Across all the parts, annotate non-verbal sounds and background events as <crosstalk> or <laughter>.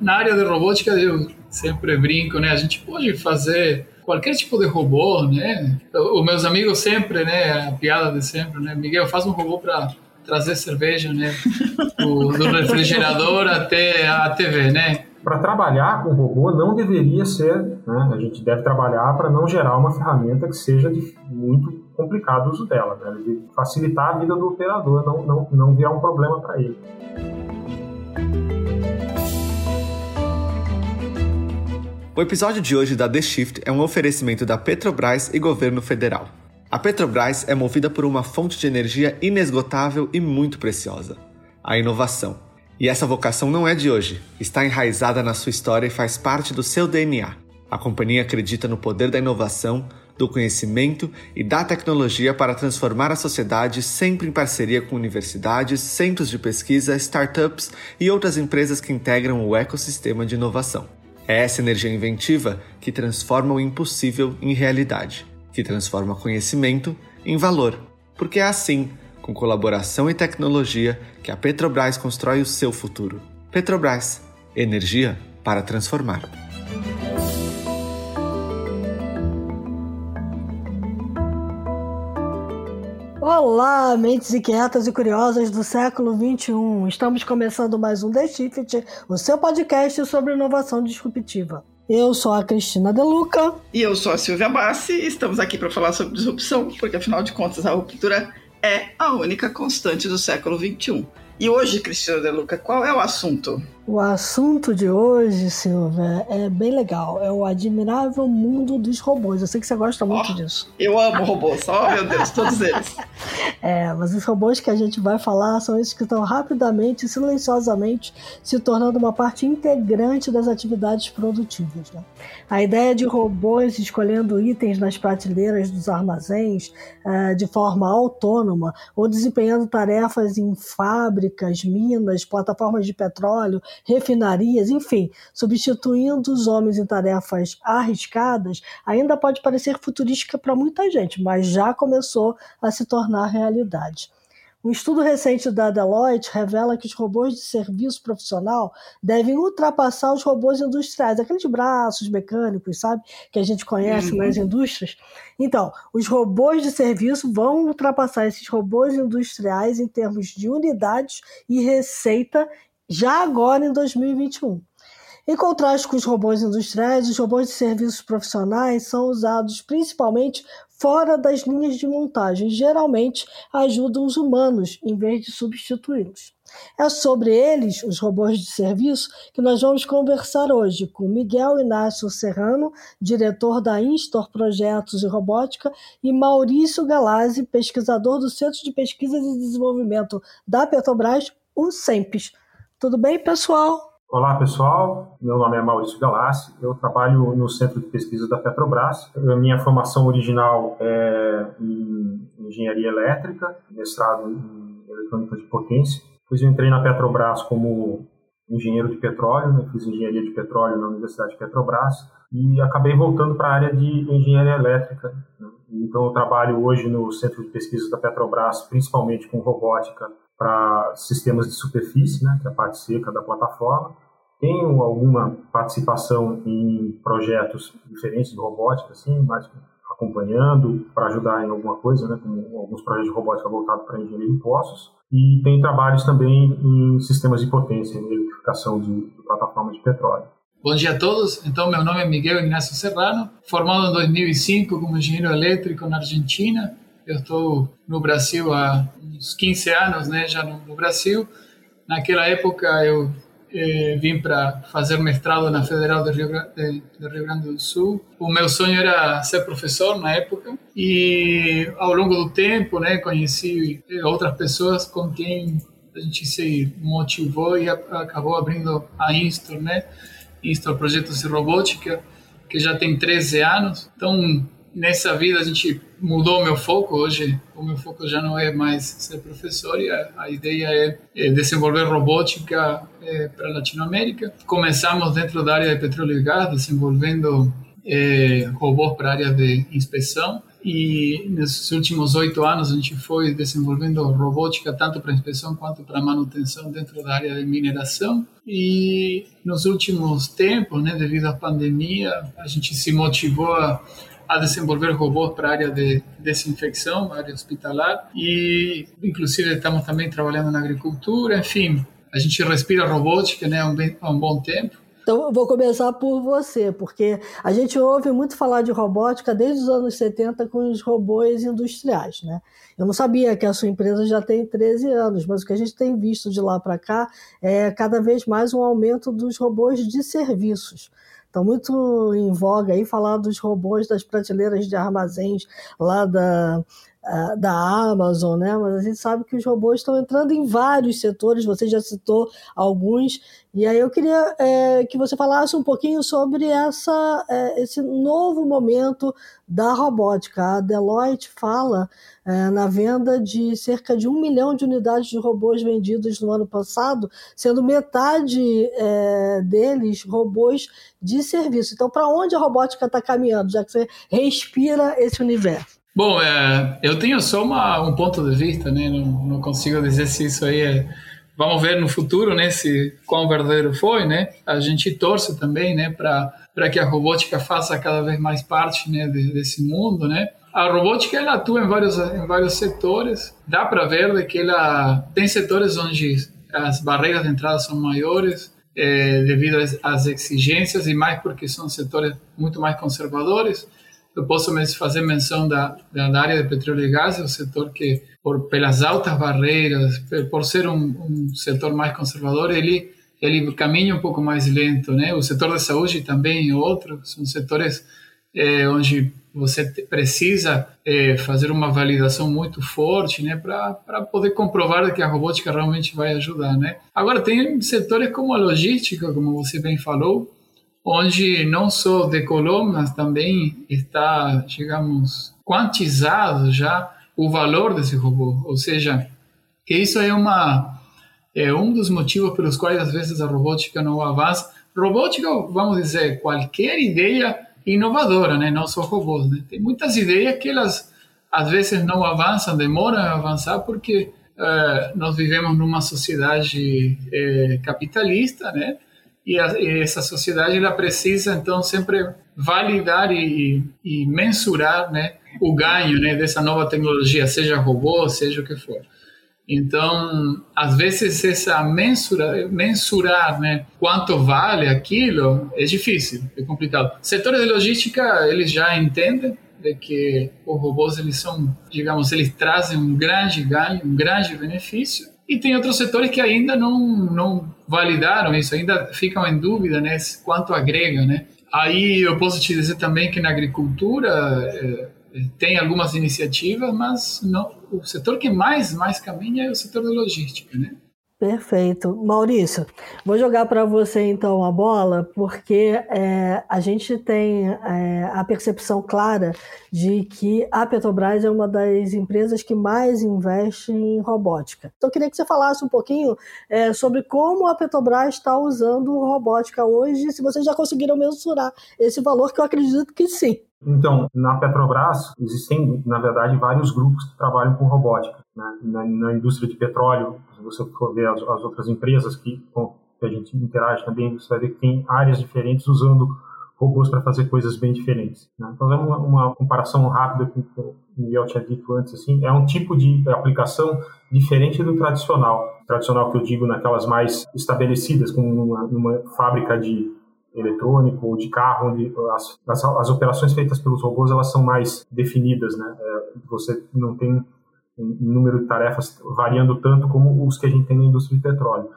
Na área de robótica, eu sempre brinco, né? A gente pode fazer qualquer tipo de robô, né? Os meus amigos sempre, né? A piada de sempre, né? Miguel, faz um robô para trazer cerveja, né? Do, do refrigerador até a TV, né? Para trabalhar com robô não deveria ser, né? A gente deve trabalhar para não gerar uma ferramenta que seja muito complicado o uso dela, né? De facilitar a vida do operador, não, não, não virar um problema para ele. O episódio de hoje da The Shift é um oferecimento da Petrobras e governo federal. A Petrobras é movida por uma fonte de energia inesgotável e muito preciosa: a inovação. E essa vocação não é de hoje, está enraizada na sua história e faz parte do seu DNA. A companhia acredita no poder da inovação, do conhecimento e da tecnologia para transformar a sociedade, sempre em parceria com universidades, centros de pesquisa, startups e outras empresas que integram o ecossistema de inovação. É essa energia inventiva que transforma o impossível em realidade, que transforma conhecimento em valor. Porque é assim, com colaboração e tecnologia, que a Petrobras constrói o seu futuro. Petrobras energia para transformar. Olá, mentes inquietas e curiosas do século XXI. Estamos começando mais um The Shift, o seu podcast sobre inovação disruptiva. Eu sou a Cristina Deluca. E eu sou a Silvia Bassi. Estamos aqui para falar sobre disrupção, porque afinal de contas a ruptura é a única constante do século XXI. E hoje, Cristina De Luca, qual é o assunto? O assunto de hoje, Silvia, é bem legal. É o admirável mundo dos robôs. Eu sei que você gosta muito oh, disso. Eu amo robôs, oh meu Deus, todos eles. <laughs> é, mas os robôs que a gente vai falar são esses que estão rapidamente, silenciosamente, se tornando uma parte integrante das atividades produtivas. Né? A ideia de robôs escolhendo itens nas prateleiras dos armazéns uh, de forma autônoma ou desempenhando tarefas em fábricas, minas, plataformas de petróleo refinarias, enfim, substituindo os homens em tarefas arriscadas, ainda pode parecer futurística para muita gente, mas já começou a se tornar realidade. Um estudo recente da Deloitte revela que os robôs de serviço profissional devem ultrapassar os robôs industriais, aqueles braços mecânicos, sabe, que a gente conhece uhum. nas indústrias. Então, os robôs de serviço vão ultrapassar esses robôs industriais em termos de unidades e receita já agora em 2021. Em contraste com os robôs industriais, os robôs de serviços profissionais são usados principalmente fora das linhas de montagem, geralmente ajudam os humanos em vez de substituí-los. É sobre eles, os robôs de serviço, que nós vamos conversar hoje com Miguel Inácio Serrano, diretor da Instor Projetos e Robótica, e Maurício Galazzi, pesquisador do Centro de Pesquisas e Desenvolvimento da Petrobras, o SEMPES. Tudo bem, pessoal? Olá, pessoal. Meu nome é Maurício Galassi. Eu trabalho no Centro de Pesquisa da Petrobras. A minha formação original é em engenharia elétrica, mestrado em eletrônica de potência. Depois eu entrei na Petrobras como engenheiro de petróleo, né? fiz engenharia de petróleo na Universidade de Petrobras e acabei voltando para a área de engenharia elétrica. Né? Então eu trabalho hoje no Centro de Pesquisa da Petrobras, principalmente com robótica para sistemas de superfície, né, que é a parte seca da plataforma. Tenho alguma participação em projetos diferentes de robótica, assim, mais acompanhando para ajudar em alguma coisa, né, como alguns projetos de robótica voltados para engenharia de poços. E tem trabalhos também em sistemas de potência, em eletrificação de, de plataformas de petróleo. Bom dia a todos. Então, meu nome é Miguel Ignacio Serrano, formado em 2005 como engenheiro elétrico na Argentina eu estou no Brasil há uns 15 anos, né, já no, no Brasil. Naquela época eu eh, vim para fazer mestrado na Federal do Rio, de, do Rio Grande do Sul. O meu sonho era ser professor na época e ao longo do tempo, né, conheci eh, outras pessoas com quem a gente se motivou e acabou abrindo a Instor, né? Instor Projetos de Robótica, que já tem 13 anos. Então, nessa vida a gente mudou meu foco. Hoje o meu foco já não é mais ser professor e a, a ideia é, é, desenvolver robótica é, para Latinoamérica. Começamos dentro da área de petróleo e gás desenvolvendo é, robôs para área de inspeção. E nesses últimos oito anos a gente foi desenvolvendo robótica tanto para inspeção quanto para manutenção dentro da área de mineração. E nos últimos tempos, né, devido à pandemia, a gente se motivou a, a desenvolver robôs para a área de desinfecção, área hospitalar e inclusive estamos também trabalhando na agricultura, enfim, a gente respira robótica né, há um, bem, há um bom tempo então, eu vou começar por você, porque a gente ouve muito falar de robótica desde os anos 70 com os robôs industriais, né? Eu não sabia que a sua empresa já tem 13 anos, mas o que a gente tem visto de lá para cá é cada vez mais um aumento dos robôs de serviços. Estão muito em voga aí falar dos robôs das prateleiras de armazéns lá da, da Amazon, né? Mas a gente sabe que os robôs estão entrando em vários setores, você já citou alguns, e aí eu queria é, que você falasse um pouquinho sobre essa, é, esse novo momento da robótica. A Deloitte fala é, na venda de cerca de um milhão de unidades de robôs vendidos no ano passado, sendo metade é, deles robôs de serviço. Então, para onde a robótica está caminhando, já que você respira esse universo? Bom, é, eu tenho só uma, um ponto de vista, né? Não, não, consigo dizer se isso aí é. Vamos ver no futuro, né? Se quão verdadeiro foi, né? A gente torce também, né? Para que a robótica faça cada vez mais parte, né? desse mundo, né? A robótica ela atua em vários em vários setores. Dá para ver que ela tem setores onde as barreiras de entrada são maiores, é, devido às exigências e mais porque são setores muito mais conservadores eu posso fazer menção da, da área de petróleo e gás, é o setor que, por, pelas altas barreiras, por ser um, um setor mais conservador, ele ele caminha um pouco mais lento, né? O setor da saúde também é outro, são setores é, onde você precisa é, fazer uma validação muito forte, né, para poder comprovar que a robótica realmente vai ajudar, né? Agora tem setores como a logística, como você bem falou, onde não só decolou, mas também está, digamos, quantizado já o valor desse robô. Ou seja, que isso é uma é um dos motivos pelos quais às vezes a robótica não avança. Robótica, vamos dizer, qualquer ideia inovadora, né? Não só robôs, né? Tem muitas ideias que elas às vezes não avançam, demoram a avançar porque uh, nós vivemos numa sociedade uh, capitalista, né? E, a, e essa sociedade ela precisa então sempre validar e, e mensurar né, o ganho né, dessa nova tecnologia, seja robô, seja o que for. Então, às vezes, essa mensura, mensurar né, quanto vale aquilo é difícil, é complicado. Setores de logística, eles já entendem de que os robôs, eles são, digamos, eles trazem um grande ganho, um grande benefício, e tem outros setores que ainda não, não validaram isso, ainda ficam em dúvida né, quanto agrega. Né? Aí eu posso te dizer também que na agricultura é, tem algumas iniciativas, mas não, o setor que mais, mais caminha é o setor da logística. Né? Perfeito. Maurício, vou jogar para você então a bola, porque é, a gente tem é, a percepção clara de que a Petrobras é uma das empresas que mais investe em robótica. Então, eu queria que você falasse um pouquinho é, sobre como a Petrobras está usando robótica hoje, se vocês já conseguiram mensurar esse valor, que eu acredito que sim. Então, na Petrobras, existem, na verdade, vários grupos que trabalham com robótica. Né? Na, na indústria de petróleo, você for ver as, as outras empresas que, com, que a gente interage também, você vai ver que tem áreas diferentes usando robôs para fazer coisas bem diferentes. Né? Então, é uma, uma comparação rápida com o que o Miguel tinha dito antes. Assim, é um tipo de aplicação diferente do tradicional. Tradicional que eu digo naquelas mais estabelecidas, como numa, numa fábrica de eletrônico ou de carro, onde as, as, as, operações feitas pelos robôs elas são mais definidas, né? É, você não tem um número de tarefas variando tanto como os que a gente tem na indústria de petróleo.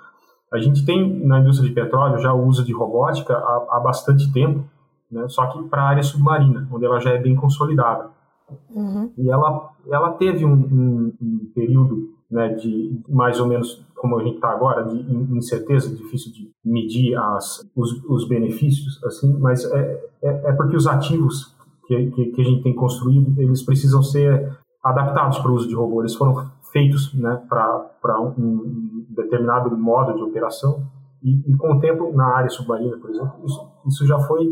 A gente tem na indústria de petróleo já o uso de robótica há, há bastante tempo, né? Só que para a área submarina, onde ela já é bem consolidada. Uhum. E ela, ela teve um, um, um período né, de mais ou menos como a gente está agora, de incerteza, difícil de medir as, os, os benefícios, assim, mas é, é, é, porque os ativos que, que, que, a gente tem construído, eles precisam ser adaptados para o uso de robô, eles foram feitos né, para um determinado modo de operação. E, e, com o tempo, na área submarina, por exemplo, isso, isso já foi,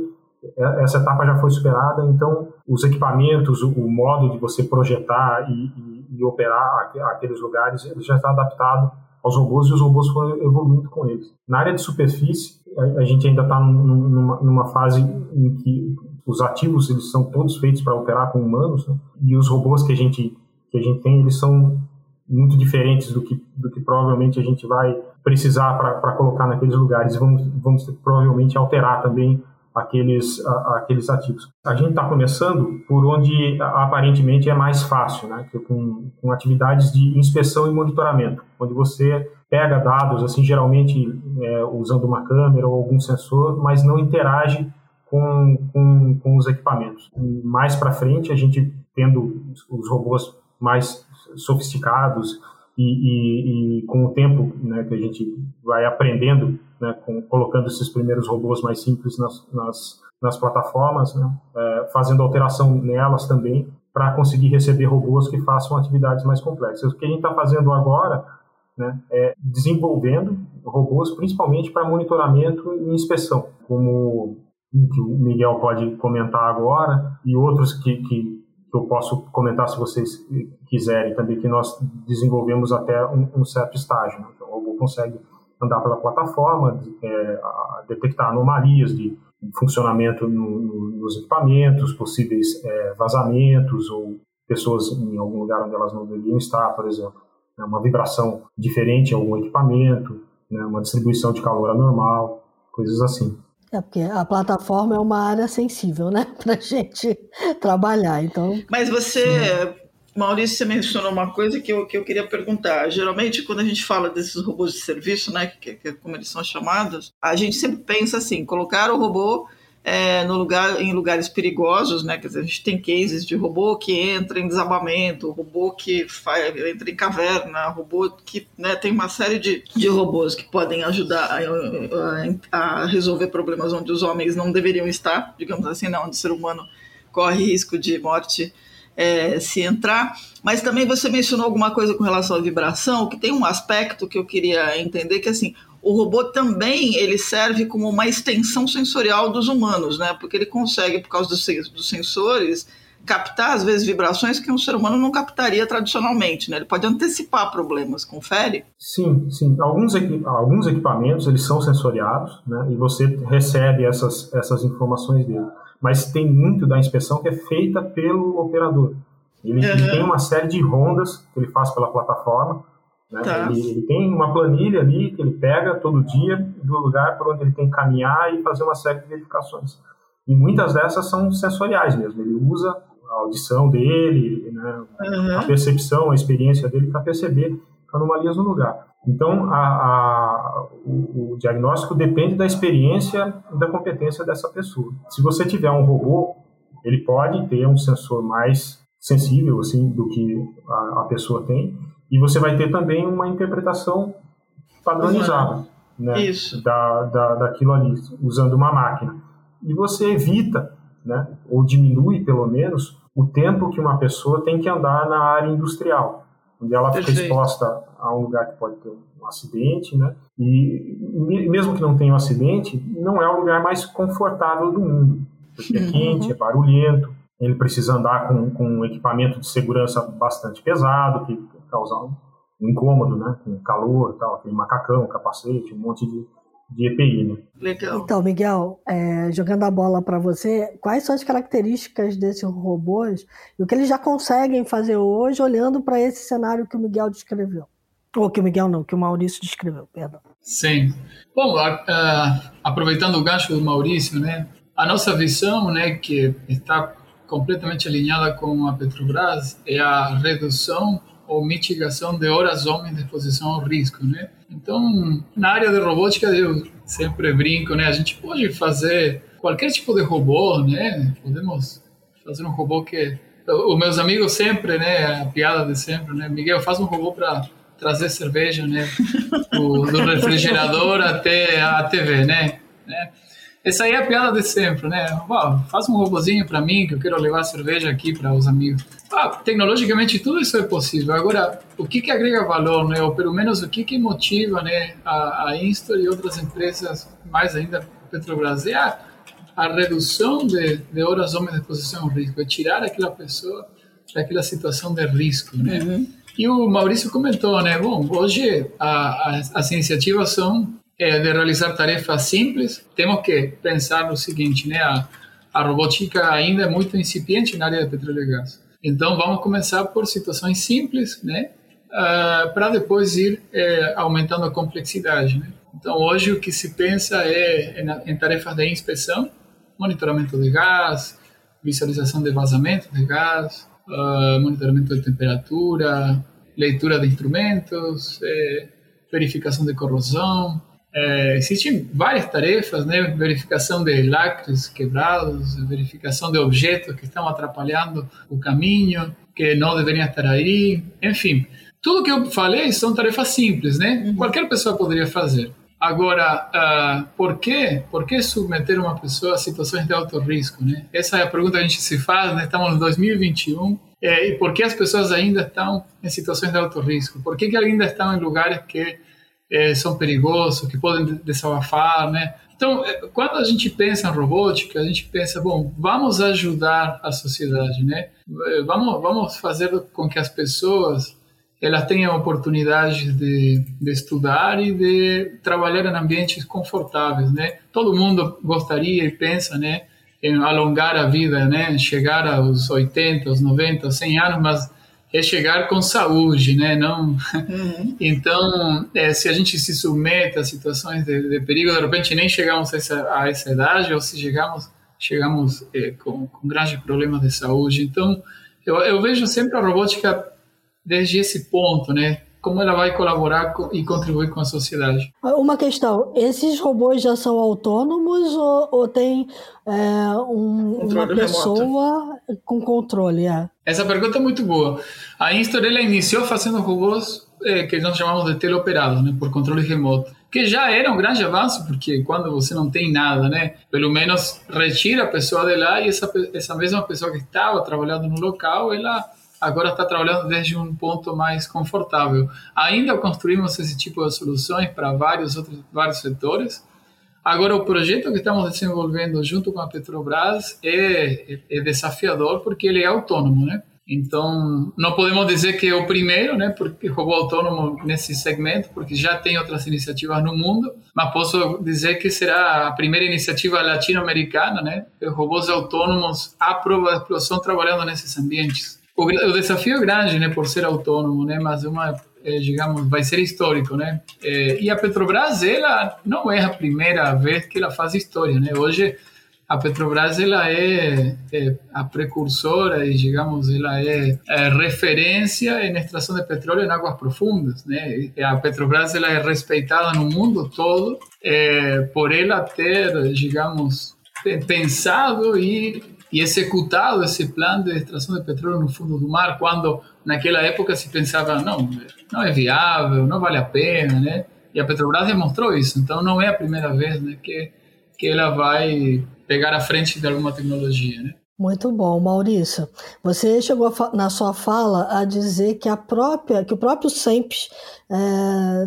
é, essa etapa já foi superada, então os equipamentos, o, o, modo de você projetar e, e, e operar aqueles lugares, ele já está adaptado aos robôs e os robôs foram evoluindo com eles. Na área de superfície, a, a gente ainda está numa, numa, fase em que os ativos eles são todos feitos para operar com humanos né? e os robôs que a gente que a gente tem eles são muito diferentes do que do que provavelmente a gente vai precisar para colocar naqueles lugares. Vamos vamos ter, provavelmente alterar também aqueles, a, aqueles ativos. A gente está começando por onde aparentemente é mais fácil, né? com, com atividades de inspeção e monitoramento, onde você pega dados, assim, geralmente é, usando uma câmera ou algum sensor, mas não interage com, com, com os equipamentos. Mais para frente, a gente tendo os robôs mais sofisticados e, e, e com o tempo né, que a gente vai aprendendo, né, com, colocando esses primeiros robôs mais simples nas, nas, nas plataformas, né, é, fazendo alteração nelas também, para conseguir receber robôs que façam atividades mais complexas. O que a gente está fazendo agora né, é desenvolvendo robôs principalmente para monitoramento e inspeção, como que o Miguel pode comentar agora, e outros que, que que eu posso comentar se vocês quiserem também, que nós desenvolvemos até um, um certo estágio. Né? Então, o robô consegue andar pela plataforma, é, detectar anomalias de funcionamento no, no, nos equipamentos, possíveis é, vazamentos ou pessoas em algum lugar onde elas não deveriam estar, por exemplo. Né? Uma vibração diferente em algum equipamento, né? uma distribuição de calor anormal, coisas assim. É porque a plataforma é uma área sensível, né, <laughs> para gente trabalhar. Então. Mas você, Sim. Maurício, você mencionou uma coisa que eu, que eu queria perguntar. Geralmente, quando a gente fala desses robôs de serviço, né, que, que como eles são chamados, a gente sempre pensa assim: colocar o robô é, no lugar, em lugares perigosos, né? Quer dizer, a gente tem cases de robô que entra em desabamento, robô que faz, entra em caverna, robô que né, tem uma série de, de robôs que podem ajudar a, a, a, resolver problemas onde os homens não deveriam estar, digamos assim, né, onde o ser humano corre risco de morte é, se entrar. Mas também você mencionou alguma coisa com relação à vibração, que tem um aspecto que eu queria entender, que assim, o robô também ele serve como uma extensão sensorial dos humanos, né? Porque ele consegue, por causa dos, dos sensores, captar às vezes vibrações que um ser humano não captaria tradicionalmente, né? Ele pode antecipar problemas, confere? Sim, sim. Alguns, alguns equipamentos eles são sensoriados, né? E você recebe essas essas informações dele. Mas tem muito da inspeção que é feita pelo operador. Ele, uhum. ele tem uma série de rondas que ele faz pela plataforma né? Tá. Ele, ele, tem uma planilha ali que ele pega todo dia do lugar por onde ele tem que caminhar e fazer uma série de verificações. E muitas dessas são sensoriais mesmo. Ele usa a audição dele, né? uhum. a percepção, a experiência dele para perceber anomalias no lugar. Então, a, a, o, o, diagnóstico depende da experiência e da competência dessa pessoa. Se você tiver um robô, ele pode ter um sensor mais sensível assim do que a, a pessoa tem, e você vai ter também uma interpretação padronizada né. Da, da, daquilo ali, usando uma máquina. E você evita, né, ou diminui pelo menos, o tempo que uma pessoa tem que andar na área industrial, onde ela Perfeito. fica exposta a um lugar que pode ter um acidente, né? E mesmo que não tenha um acidente, não é o lugar mais confortável do mundo, porque é quente, uhum. é barulhento, ele precisa andar com, com um equipamento de segurança bastante pesado, que causar um incômodo, né? Com calor tal, aquele macacão, capacete, um monte de, de EPI, né? Legal. Então, Miguel, é, jogando a bola para você, quais são as características desses robôs e o que eles já conseguem fazer hoje olhando para esse cenário que o Miguel descreveu? Ou que o Miguel não, que o Maurício descreveu, perdão. Sim. Bom, aproveitando o gancho do Maurício, né? A nossa visão, né, que está completamente alinhada com a Petrobras, é a redução ou mitigação de horas homens de exposição ao risco, né? Então, na área de robótica, eu sempre brinco, né? A gente pode fazer qualquer tipo de robô, né? Podemos fazer um robô que os meus amigos sempre, né? A piada de sempre, né? Miguel, faz um robô para trazer cerveja, né? Do, <laughs> do refrigerador até a TV, né? né? Essa aí é a piada de sempre, né? faz um robozinho para mim que eu quero levar cerveja aqui para os amigos. Ah, tecnologicamente tudo isso é possível. Agora, o que que agrega valor, né? Ou pelo menos o que que motiva, né, a, a Instor e outras empresas, mais ainda Petrobras, é a, a redução de, de horas homens de exposição ao risco, é tirar aquela pessoa daquela situação de risco, né? Uhum. E o Maurício comentou, né? Bom, hoje a, a, as iniciativas são é, de realizar tarefas simples. Temos que pensar no seguinte, né? A, a robótica ainda é muito incipiente na área de petróleo e gás. Então, vamos começar por situações simples, né? Uh, para depois ir é, aumentando a complexidade, né? Então, hoje o que se pensa é em tarefas de inspeção, monitoramento de gás, visualização de vazamento de gás, uh, monitoramento de temperatura, leitura de instrumentos, é, verificação de corrosão. É, existem várias tarefas, né? Verificação de lacres quebrados, verificação de objetos que estão atrapalhando o caminho, que não deveriam estar aí, enfim. Tudo que eu falei são tarefas simples, né? Uhum. Qualquer pessoa poderia fazer. Agora, uh, por quê? Por que submeter uma pessoa a situações de alto risco, né? Essa é a pergunta que a gente se faz, né? Estamos em 2021 é, e por que as pessoas ainda estão em situações de alto risco? Por que, que ainda estão em lugares que é, são perigosos, que podem desabafar, né? Então, é, quando a gente pensa em robótica, a gente pensa, bom, vamos ajudar a sociedade, né? É, vamos, vamos fazer com que as pessoas elas tenham oportunidade de, de estudar e de trabalhar em ambientes confortáveis, né? Todo mundo gostaria e pensa, né, em alongar a vida, né, chegar aos 80, aos 90, 100 anos, mas é chegar com saúde, né? Não. Uhum. <laughs> Então, é, se a gente se submete a situações de, de, perigo, de repente nem chegamos a essa, a essa idade, ou se chegamos, chegamos é, com, com grandes problemas de saúde. Então, eu, eu vejo sempre a robótica desde esse ponto, né? Como ela vai colaborar e contribuir com a sociedade. Uma questão: esses robôs já são autônomos ou, ou tem é, um, uma pessoa remoto. com controle? É? Essa pergunta é muito boa. A Instor ela iniciou fazendo robôs é, que nós chamamos de teleoperados, né, por controle remoto, que já era um grande avanço, porque quando você não tem nada, né, pelo menos retira a pessoa de lá e essa, essa mesma pessoa que estava trabalhando no local, ela agora está trabalhando desde um ponto mais confortável. Ainda construímos esse tipo de soluções para vários outros vários setores. Agora, o projeto que estamos desenvolvendo junto com a Petrobras é, é desafiador porque ele é autônomo, né? Então, não podemos dizer que é o primeiro, né, porque robô autônomo nesse segmento, porque já tem outras iniciativas no mundo, mas posso dizer que será a primeira iniciativa latino-americana, né, de robôs autônomos à prova de explosão trabalhando nesses ambientes o, desafio é grande, né, por ser autônomo, né, mas uma, é, digamos, vai ser histórico, né? É, e a Petrobras, ela não é a primeira vez que ela faz história, né? Hoje a Petrobras ela é, é, a precursora e digamos ela é, é, referência em extração de petróleo em águas profundas né a Petrobras ela é respeitada no mundo todo é, por ela ter digamos pensado e e executado esse plano de extração de petróleo no fundo do mar, quando naquela época se pensava, não, não é viável, não vale a pena, né? E a Petrobras demonstrou isso, então não é a primeira vez né, que, que ela vai pegar a frente de alguma tecnologia, né? Muito bom, Maurício. Você chegou na sua fala a dizer que a própria, que o próprio SEMPES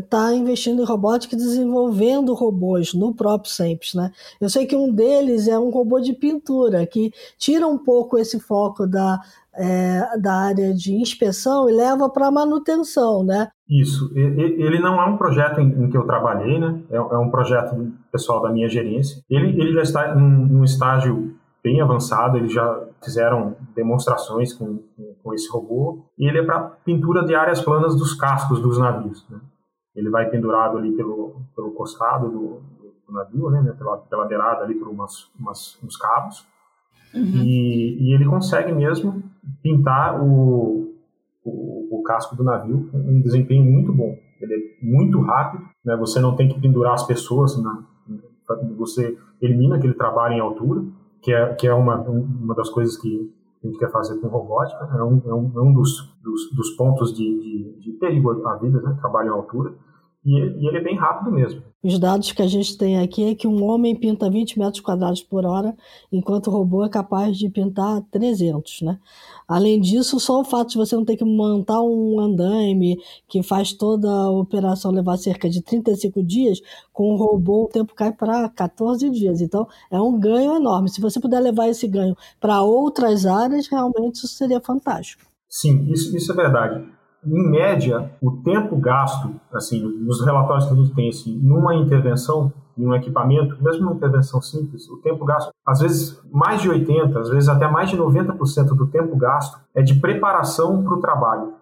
está é, investindo em robótica e desenvolvendo robôs no próprio SEMPES, né? Eu sei que um deles é um robô de pintura que tira um pouco esse foco da, é, da área de inspeção e leva para manutenção, né? Isso. Ele não é um projeto em que eu trabalhei, né? É, é um projeto pessoal da minha gerência. Ele, ele já está em um estágio bem avançado, eles já fizeram demonstrações com, com, esse robô, e ele é para pintura de áreas planas dos cascos dos navios. Né? Ele vai pendurado ali pelo, pelo costado do, do navio, né? pela, pela beirada ali por umas, umas, uns cabos, uhum. e, e ele consegue mesmo pintar o, o, o, casco do navio com um desempenho muito bom. Ele é muito rápido, né? você não tem que pendurar as pessoas, na, você elimina aquele trabalho em altura, que é, que é uma, uma das coisas que a gente quer fazer com robótica, é um, é um, é um dos, dos, dos, pontos de, de, de perigo à vida, né? trabalho em altura. e, e ele é bem rápido mesmo. Os dados que a gente tem aqui é que um homem pinta 20 metros quadrados por hora, enquanto o robô é capaz de pintar 300, né? Além disso, só o fato de você não ter que montar um andaime que faz toda a operação levar cerca de 35 dias, com o robô o tempo cai para 14 dias. Então, é um ganho enorme. Se você puder levar esse ganho para outras áreas, realmente isso seria fantástico. Sim, isso, isso é verdade em média, o tempo gasto, assim, nos relatórios que a gente tem, assim, numa intervenção, em um equipamento, mesmo numa intervenção simples, o tempo gasto, às vezes mais de 80%, às vezes até mais de 90% do tempo gasto é de preparação para o trabalho.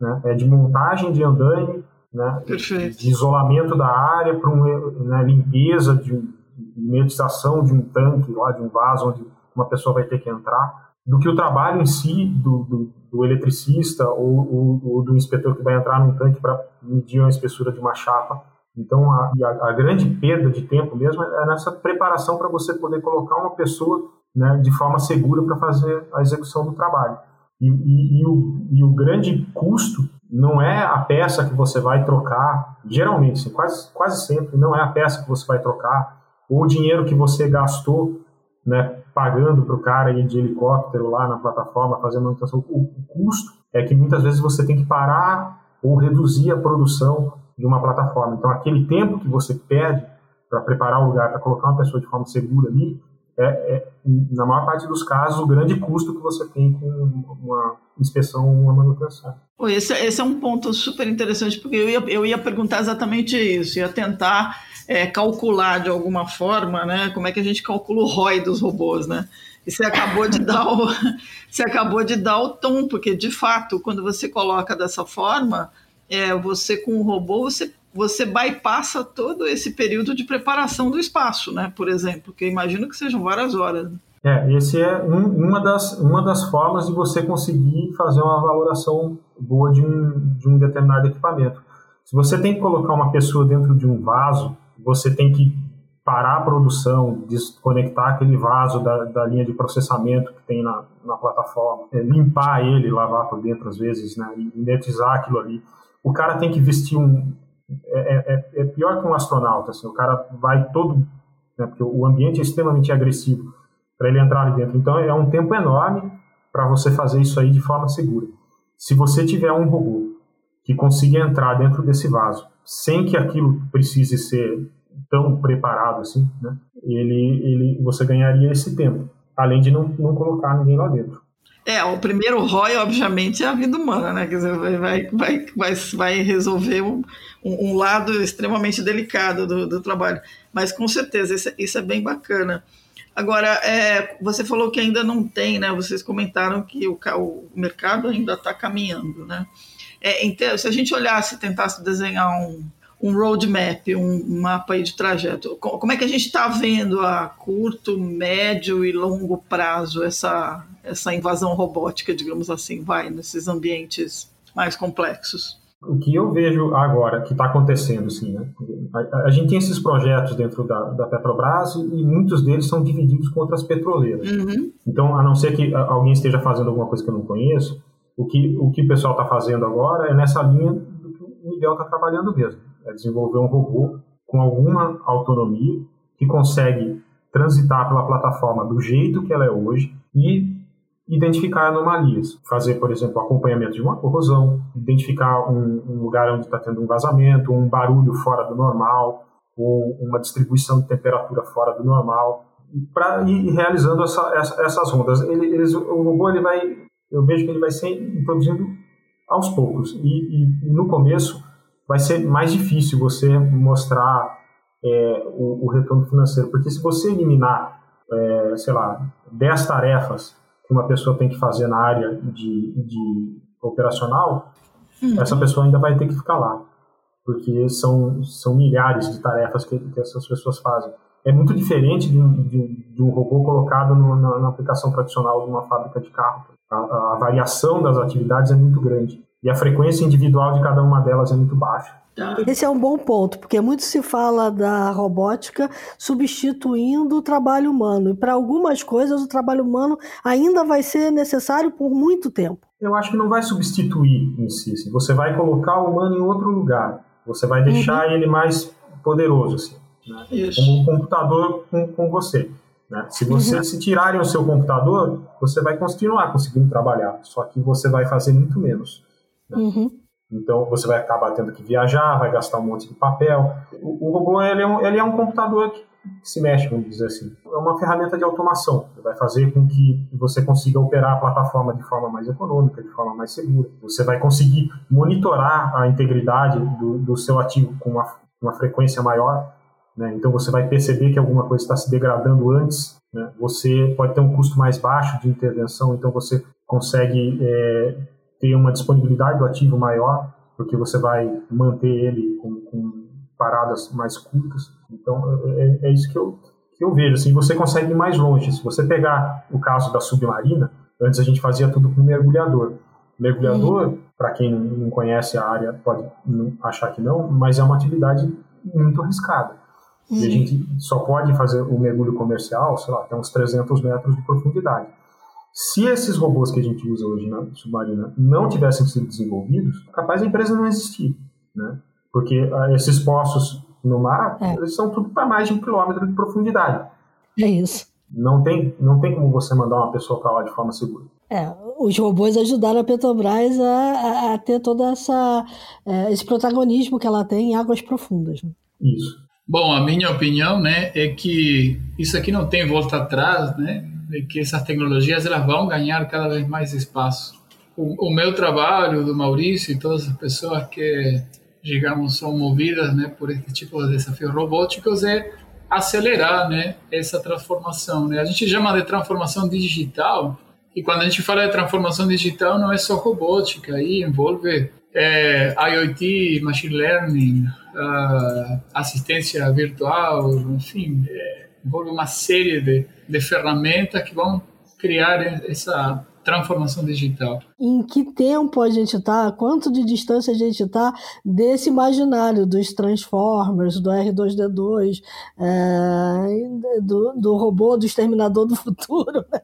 Né? É de montagem de andaime, né? de isolamento da área para uma né, limpeza, de, medização de um tanque, lá, de um vaso onde uma pessoa vai ter que entrar do que o trabalho em si do, do, do eletricista ou, ou, ou, do inspetor que vai entrar num tanque para medir a espessura de uma chapa. Então, a, a, a, grande perda de tempo mesmo é nessa preparação para você poder colocar uma pessoa né, de forma segura para fazer a execução do trabalho. E, e, e, o, e, o, grande custo não é a peça que você vai trocar, geralmente, assim, quase, quase sempre, não é a peça que você vai trocar, ou o dinheiro que você gastou né, pagando para o cara ir de helicóptero lá na plataforma, fazer manutenção. O, o custo é que muitas vezes você tem que parar ou reduzir a produção de uma plataforma. Então, aquele tempo que você perde para preparar o lugar, para colocar uma pessoa de forma segura ali, é, é, na maior parte dos casos, o grande custo que você tem com uma inspeção uma manutenção. Esse, esse é um ponto super interessante, porque eu ia, eu ia perguntar exatamente isso, ia tentar é, calcular de alguma forma, né? Como é que a gente calcula o ROI dos robôs, né? E você acabou de dar o, <laughs> você acabou de dar o tom, porque de fato, quando você coloca dessa forma, é, você com o robô, você, você bypassa todo esse período de preparação do espaço, né? Por exemplo, que imagino que sejam várias horas. É, esse é um, uma, das, uma das formas de você conseguir fazer uma valoração boa de um, de um determinado equipamento. Se você tem que colocar uma pessoa dentro de um vaso, você tem que parar a produção, desconectar aquele vaso da, da linha de processamento que tem na, na plataforma, é, limpar ele, lavar por dentro às vezes, né, inertizar aquilo ali. O cara tem que vestir um... É, é, é, é pior que um astronauta, assim, o cara vai todo... Né, porque o ambiente é extremamente agressivo para ele entrar ali dentro. Então é um tempo enorme para você fazer isso aí de forma segura. Se você tiver um robô que consiga entrar dentro desse vaso sem que aquilo precise ser tão preparado assim, né? Ele, ele, você ganharia esse tempo, além de não, não colocar ninguém lá dentro. É, o primeiro ROI, obviamente, é a vida humana, né? Quer dizer, vai, vai, vai, vai resolver um, um lado extremamente delicado do, do trabalho. Mas, com certeza, isso, é, isso é bem bacana. Agora, é, você falou que ainda não tem, né? Vocês comentaram que o, o mercado ainda está caminhando, né? É, então, se a gente olhasse, tentasse desenhar um, um roadmap, um mapa de trajeto, como é que a gente está vendo a curto, médio e longo prazo essa, essa invasão robótica, digamos assim, vai nesses ambientes mais complexos? O que eu vejo agora que está acontecendo, assim, né? A, a, gente tem esses projetos dentro da, da, Petrobras e muitos deles são divididos com outras petroleiras. Uhum. Então, a não ser que alguém esteja fazendo alguma coisa que eu não conheço, o que o, que o pessoal está fazendo agora é nessa linha do que o Miguel está trabalhando mesmo. É desenvolver um robô com alguma autonomia que consegue transitar pela plataforma do jeito que ela é hoje e identificar anomalias. Fazer, por exemplo, acompanhamento de uma corrosão, identificar um, um lugar onde está tendo um vazamento, um barulho fora do normal, ou uma distribuição de temperatura fora do normal, para ir realizando essa, essa, essas rondas. Ele, eles, o robô ele vai eu vejo que ele vai ser introduzindo aos poucos. E, e no começo vai ser mais difícil você mostrar é, o, o, retorno financeiro, porque se você eliminar, é, sei lá, 10 tarefas que uma pessoa tem que fazer na área de, de operacional, uhum. essa pessoa ainda vai ter que ficar lá, porque são, são milhares de tarefas que, que essas pessoas fazem. É muito diferente de um, de, de um robô colocado no, na, na aplicação tradicional de uma fábrica de carro a, a, variação das atividades é muito grande e a frequência individual de cada uma delas é muito baixa. Tá. Esse é um bom ponto, porque muito se fala da robótica substituindo o trabalho humano. E para algumas coisas, o trabalho humano ainda vai ser necessário por muito tempo. Eu acho que não vai substituir em si. Você vai colocar o humano em outro lugar. Você vai deixar uhum. ele mais poderoso, assim, né? como um computador com, com você. Né? Se você uhum. se tirarem o seu computador, você vai continuar conseguindo trabalhar, só que você vai fazer muito menos. Né? Uhum. Então você vai acabar tendo que viajar, vai gastar um monte de papel. O, o robô ele é, um, ele é um computador que se mexe, vamos dizer assim. É uma ferramenta de automação. Vai fazer com que você consiga operar a plataforma de forma mais econômica, de forma mais segura. Você vai conseguir monitorar a integridade do, do seu ativo com uma, uma frequência maior. Né? Então você vai perceber que alguma coisa está se degradando antes. Né? Você pode ter um custo mais baixo de intervenção, então você consegue é, ter uma disponibilidade do ativo maior, porque você vai manter ele com, com paradas mais curtas. Então, é, é, é, isso que eu, que eu vejo. Assim, você consegue ir mais longe. Se você pegar o caso da submarina, antes a gente fazia tudo com mergulhador. Mergulhador, uhum. para quem não conhece a área, pode achar que não, mas é uma atividade muito arriscada. Uhum. E a gente só pode fazer o mergulho comercial, sei lá, até uns 300 metros de profundidade. Se esses robôs que a gente usa hoje na submarina não tivessem sido desenvolvidos, capaz a empresa não existir, né? Porque uh, esses poços no mar, é. eles são tudo para mais de um quilômetro de profundidade. É isso. Não tem, não tem como você mandar uma pessoa para lá de forma segura. É, os robôs ajudaram a Petrobras a, a, a ter todo essa, é, esse protagonismo que ela tem em águas profundas. Né? Isso. Bom, a minha opinião, né, é que isso aqui não tem volta atrás, né, é que essas tecnologias elas vão ganhar cada vez mais espaço. O, o meu trabalho, do Maurício e todas as pessoas que digamos, são movidas né, por esse tipo de desafios robóticos é acelerar né, essa transformação. Né? A gente chama de transformação digital, e quando a gente fala de transformação digital, não é só robótica, aí envolve é, IoT, machine learning, uh, assistência virtual, enfim, é, envolve uma série de, de ferramentas que vão criar essa transformação digital. Em que tempo a gente está? Quanto de distância a gente está desse imaginário dos Transformers, do R2D2, é, do, do robô, do Exterminador do Futuro? Né?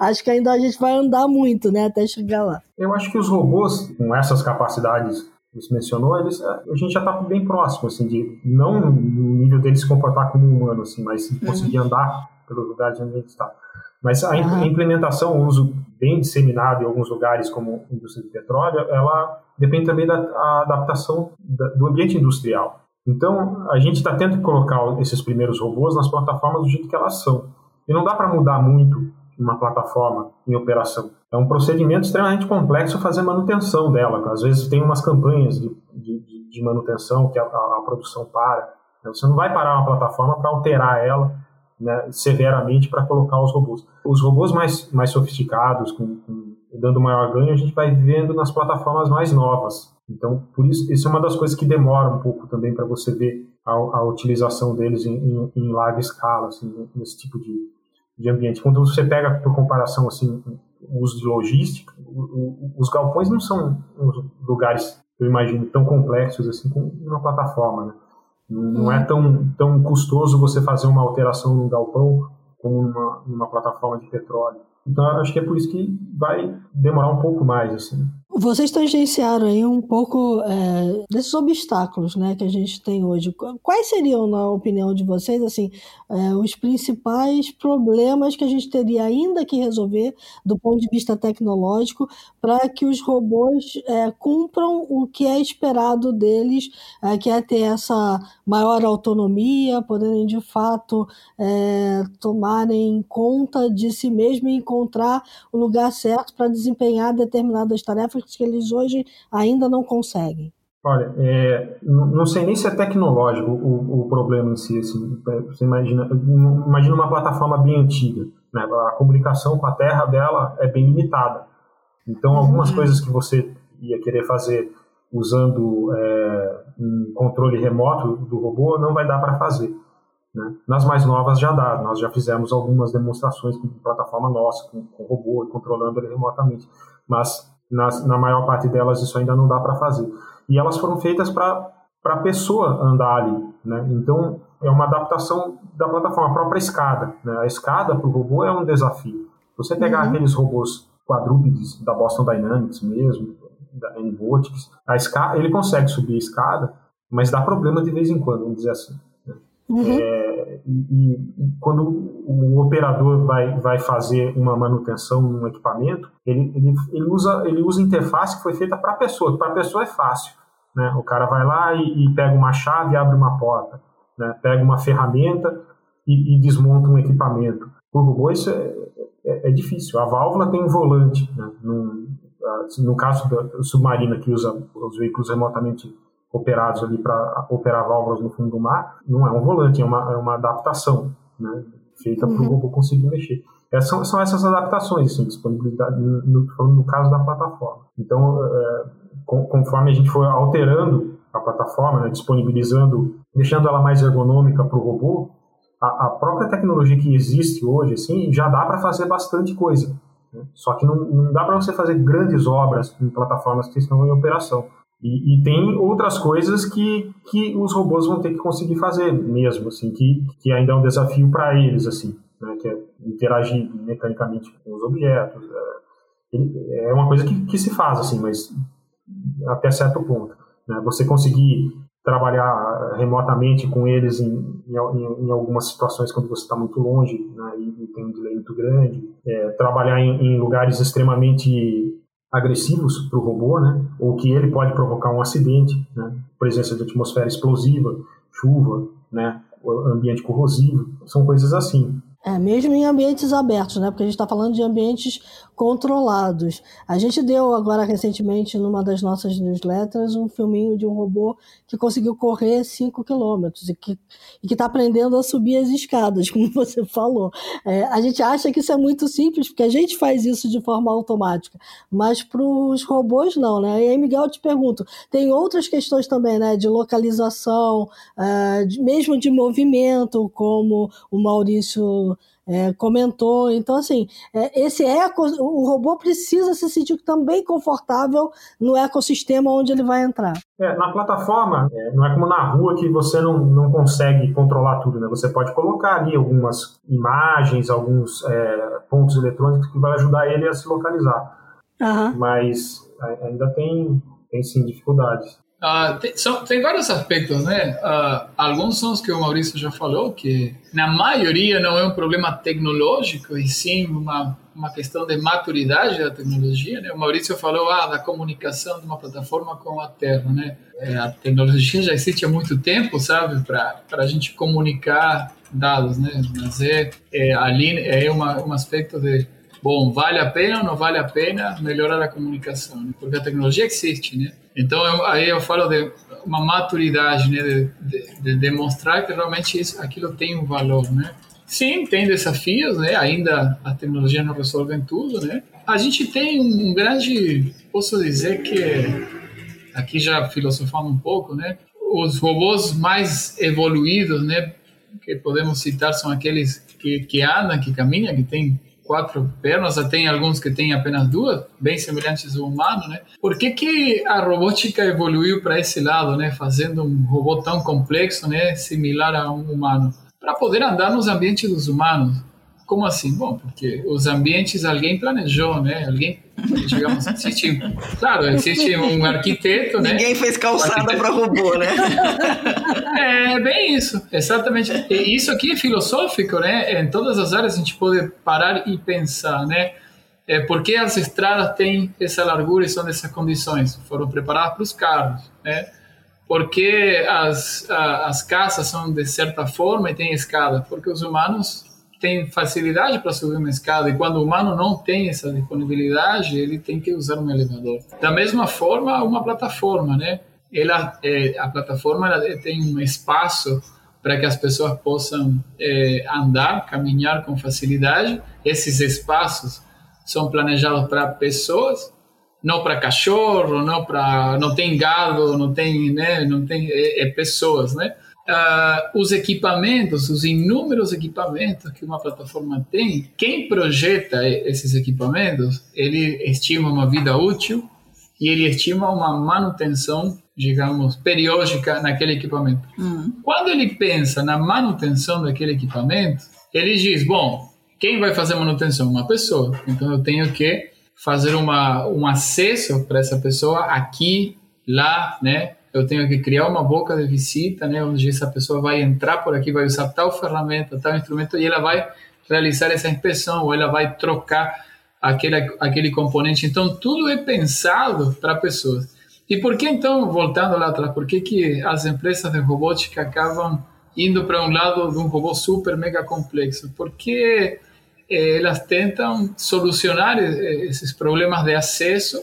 Acho que ainda a gente vai andar muito, né, até chegar lá. Eu acho que os robôs, com essas capacidades que você mencionou, eles, a gente já está bem próximo, assim, de não no nível deles se comportar como um humano, assim, mas conseguir uhum. andar pelos lugares onde a gente está. Mas a implementação, o uso bem disseminado em alguns lugares, como a indústria de petróleo, ela depende também da adaptação do ambiente industrial. Então, a gente está tendo que colocar esses primeiros robôs nas plataformas do jeito que elas são. E não dá para mudar muito uma plataforma em operação. É um procedimento extremamente complexo fazer manutenção dela. Às vezes tem umas campanhas de, de, de manutenção que a, a, a produção para. Você não vai parar uma plataforma para alterar ela né, severamente para colocar os robôs. Os robôs mais, mais sofisticados, com, com, dando maior ganho, a gente vai vendo nas plataformas mais novas. Então, por isso, isso é uma das coisas que demora um pouco também para você ver a, a, utilização deles em, em, em, larga escala, assim, nesse tipo de, de ambiente. Quando você pega por comparação assim, o uso de logística, o, o, os galpões não são lugares, eu imagino, tão complexos assim como uma plataforma, né? Não é tão, tão custoso você fazer uma alteração no galpão como numa, numa plataforma de petróleo. Então, acho que é por isso que vai demorar um pouco mais, assim. Vocês tangenciaram aí um pouco é, desses obstáculos né, que a gente tem hoje. Quais seriam, na opinião de vocês, assim, é, os principais problemas que a gente teria ainda que resolver do ponto de vista tecnológico para que os robôs é, cumpram o que é esperado deles, é, que é ter essa maior autonomia, poderem de fato é, tomarem conta de si mesmo e encontrar o lugar certo para desempenhar determinadas tarefas que eles hoje ainda não conseguem? Olha, é, não sei nem se é tecnológico o, o problema em si. Assim, é, você imagina, imagina uma plataforma bem antiga. Né? A comunicação com a Terra dela é bem limitada. Então, algumas uhum. coisas que você ia querer fazer usando é, um controle remoto do robô não vai dar para fazer. Né? Nas mais novas já dá. Nós já fizemos algumas demonstrações com plataforma nossa, com, com robô, controlando ele remotamente. Mas nas, na maior parte delas isso ainda não dá para fazer. E elas foram feitas para a pessoa andar ali, né? Então é uma adaptação da plataforma, a própria escada. Né? A escada para o robô é um desafio. Você pegar uhum. aqueles robôs quadrúpedes da Boston Dynamics mesmo, da escada, ele consegue subir a escada, mas dá problema de vez em quando, vamos dizer assim. Né? Uhum. É, e, e, quando o operador vai, vai fazer uma manutenção num equipamento, ele, ele, ele, usa, ele usa interface que foi feita para a pessoa, para a pessoa é fácil. Né? O cara vai lá e, e, pega uma chave e abre uma porta, né? pega uma ferramenta e, e desmonta um equipamento. O robô isso é, é, é, difícil. A válvula tem um volante. Né? No, caso da submarina que usa os veículos remotamente operados ali para operar válvulas no fundo do mar, não é um volante, é uma, é uma adaptação né? feita uhum. para o robô conseguir mexer. Essas são, são essas adaptações, assim, disponibilidade, no, no caso da plataforma. Então, é, conforme a gente for alterando a plataforma, né, disponibilizando, deixando ela mais ergonômica para o robô, a, a, própria tecnologia que existe hoje, assim, já dá para fazer bastante coisa. Né? Só que não, não dá para você fazer grandes obras em plataformas que estão em operação. E, e, tem outras coisas que, que os robôs vão ter que conseguir fazer mesmo, assim, que, que ainda é um desafio para eles, assim, né, que é interagir mecanicamente com os objetos. É, é uma coisa que, que se faz, assim, mas até certo ponto. Né? Você conseguir trabalhar remotamente com eles em, em, em algumas situações quando você está muito longe né? e, tem um delay muito grande, é, trabalhar em, em, lugares extremamente agressivos para o robô, né? ou que ele pode provocar um acidente, né? presença de atmosfera explosiva, chuva, né? ambiente corrosivo, são coisas assim. É, mesmo em ambientes abertos, né? Porque a gente está falando de ambientes controlados. A gente deu agora recentemente, numa das nossas newsletters, um filminho de um robô que conseguiu correr 5 quilômetros e que está aprendendo a subir as escadas, <laughs> como você falou. É, a gente acha que isso é muito simples, porque a gente faz isso de forma automática. Mas para os robôs, não, né? E aí, Miguel, eu te pergunto: tem outras questões também, né? De localização, uh, de, mesmo de movimento, como o Maurício é, comentou. Então, assim, é, esse eco, o robô precisa se sentir também confortável no ecossistema onde ele vai entrar. É, na plataforma, é, não é como na rua que você não, não consegue controlar tudo, né? Você pode colocar ali algumas imagens, alguns é, pontos eletrônicos que vai ajudar ele a se localizar. Uhum. Mas ainda tem, tem sim dificuldades. Uh, tem, são, tem, vários aspectos, né? Uh, alguns são os que o Maurício já falou, que na maioria não é um problema tecnológico, e sim uma, uma questão de maturidade da tecnologia, né? O Maurício falou ah, da comunicação de uma plataforma com a Terra, né? É, a tecnologia já existe há muito tempo, sabe? Para a gente comunicar dados, né? Mas é, é ali é uma, um aspecto de bom, vale a pena ou não vale a pena melhorar a comunicação, né? porque a tecnologia existe, né? Então eu, aí eu falo de uma maturidade, né, de, de, de, demonstrar que realmente isso, aquilo tem um valor, né? Sim, tem desafios, né? Ainda a tecnologia não resolve tudo, né? A gente tem um grande, posso dizer que aqui já filosofando um pouco, né? Os robôs mais evoluídos, né, que podemos citar são aqueles que, que andam, que caminham, que têm quatro pernas, tem alguns que têm apenas duas, bem semelhantes ao humano, né? Por que, que a robótica evoluiu para esse lado, né? Fazendo um robô tão complexo, né? Similar a um humano, para poder andar nos ambientes dos humanos. Como assim? Bom, porque os ambientes alguém planejou, né? Alguém, digamos, existe, claro, existe um arquiteto, né? Ninguém fez calçada para robô, né? <laughs> é bem isso, exatamente. E isso aqui é filosófico, né? Em todas as áreas a gente pode parar e pensar, né? É, por que as estradas têm essa largura e são dessas condições? Foram preparadas para os carros, né? Porque as, as casas são de certa forma e tem escada? Porque os humanos tem facilidade para subir uma escada e quando o humano não tem essa disponibilidade, ele tem que usar um elevador. Da mesma forma, uma plataforma, né? Ela, é, a plataforma tem um espaço para que as pessoas possam é, andar, caminhar com facilidade. Esses espaços são planejados para pessoas, não para cachorro, não para não tem gado, não tem, né, não tem é, é pessoas, né? Uh, os equipamentos, os inúmeros equipamentos que uma plataforma tem, quem projeta esses equipamentos, ele estima uma vida útil e ele estima uma manutenção, digamos, periódica naquele equipamento. Uhum. Quando ele pensa na manutenção daquele equipamento, ele diz: bom, quem vai fazer manutenção? Uma pessoa. Então eu tenho que fazer uma, um acesso para essa pessoa aqui, lá, né? Eu tenho que criar uma boca de visita, né, onde essa pessoa vai entrar por aqui, vai usar tal ferramenta, tal instrumento e ela vai realizar essa inspeção ou ela vai trocar aquele aquele componente. Então tudo é pensado para pessoas. E por que então, voltando lá atrás, por que que as empresas de robótica acabam indo para um lado de um robô super mega complexo? Porque eh, elas tentam solucionar eh, esses problemas de acesso,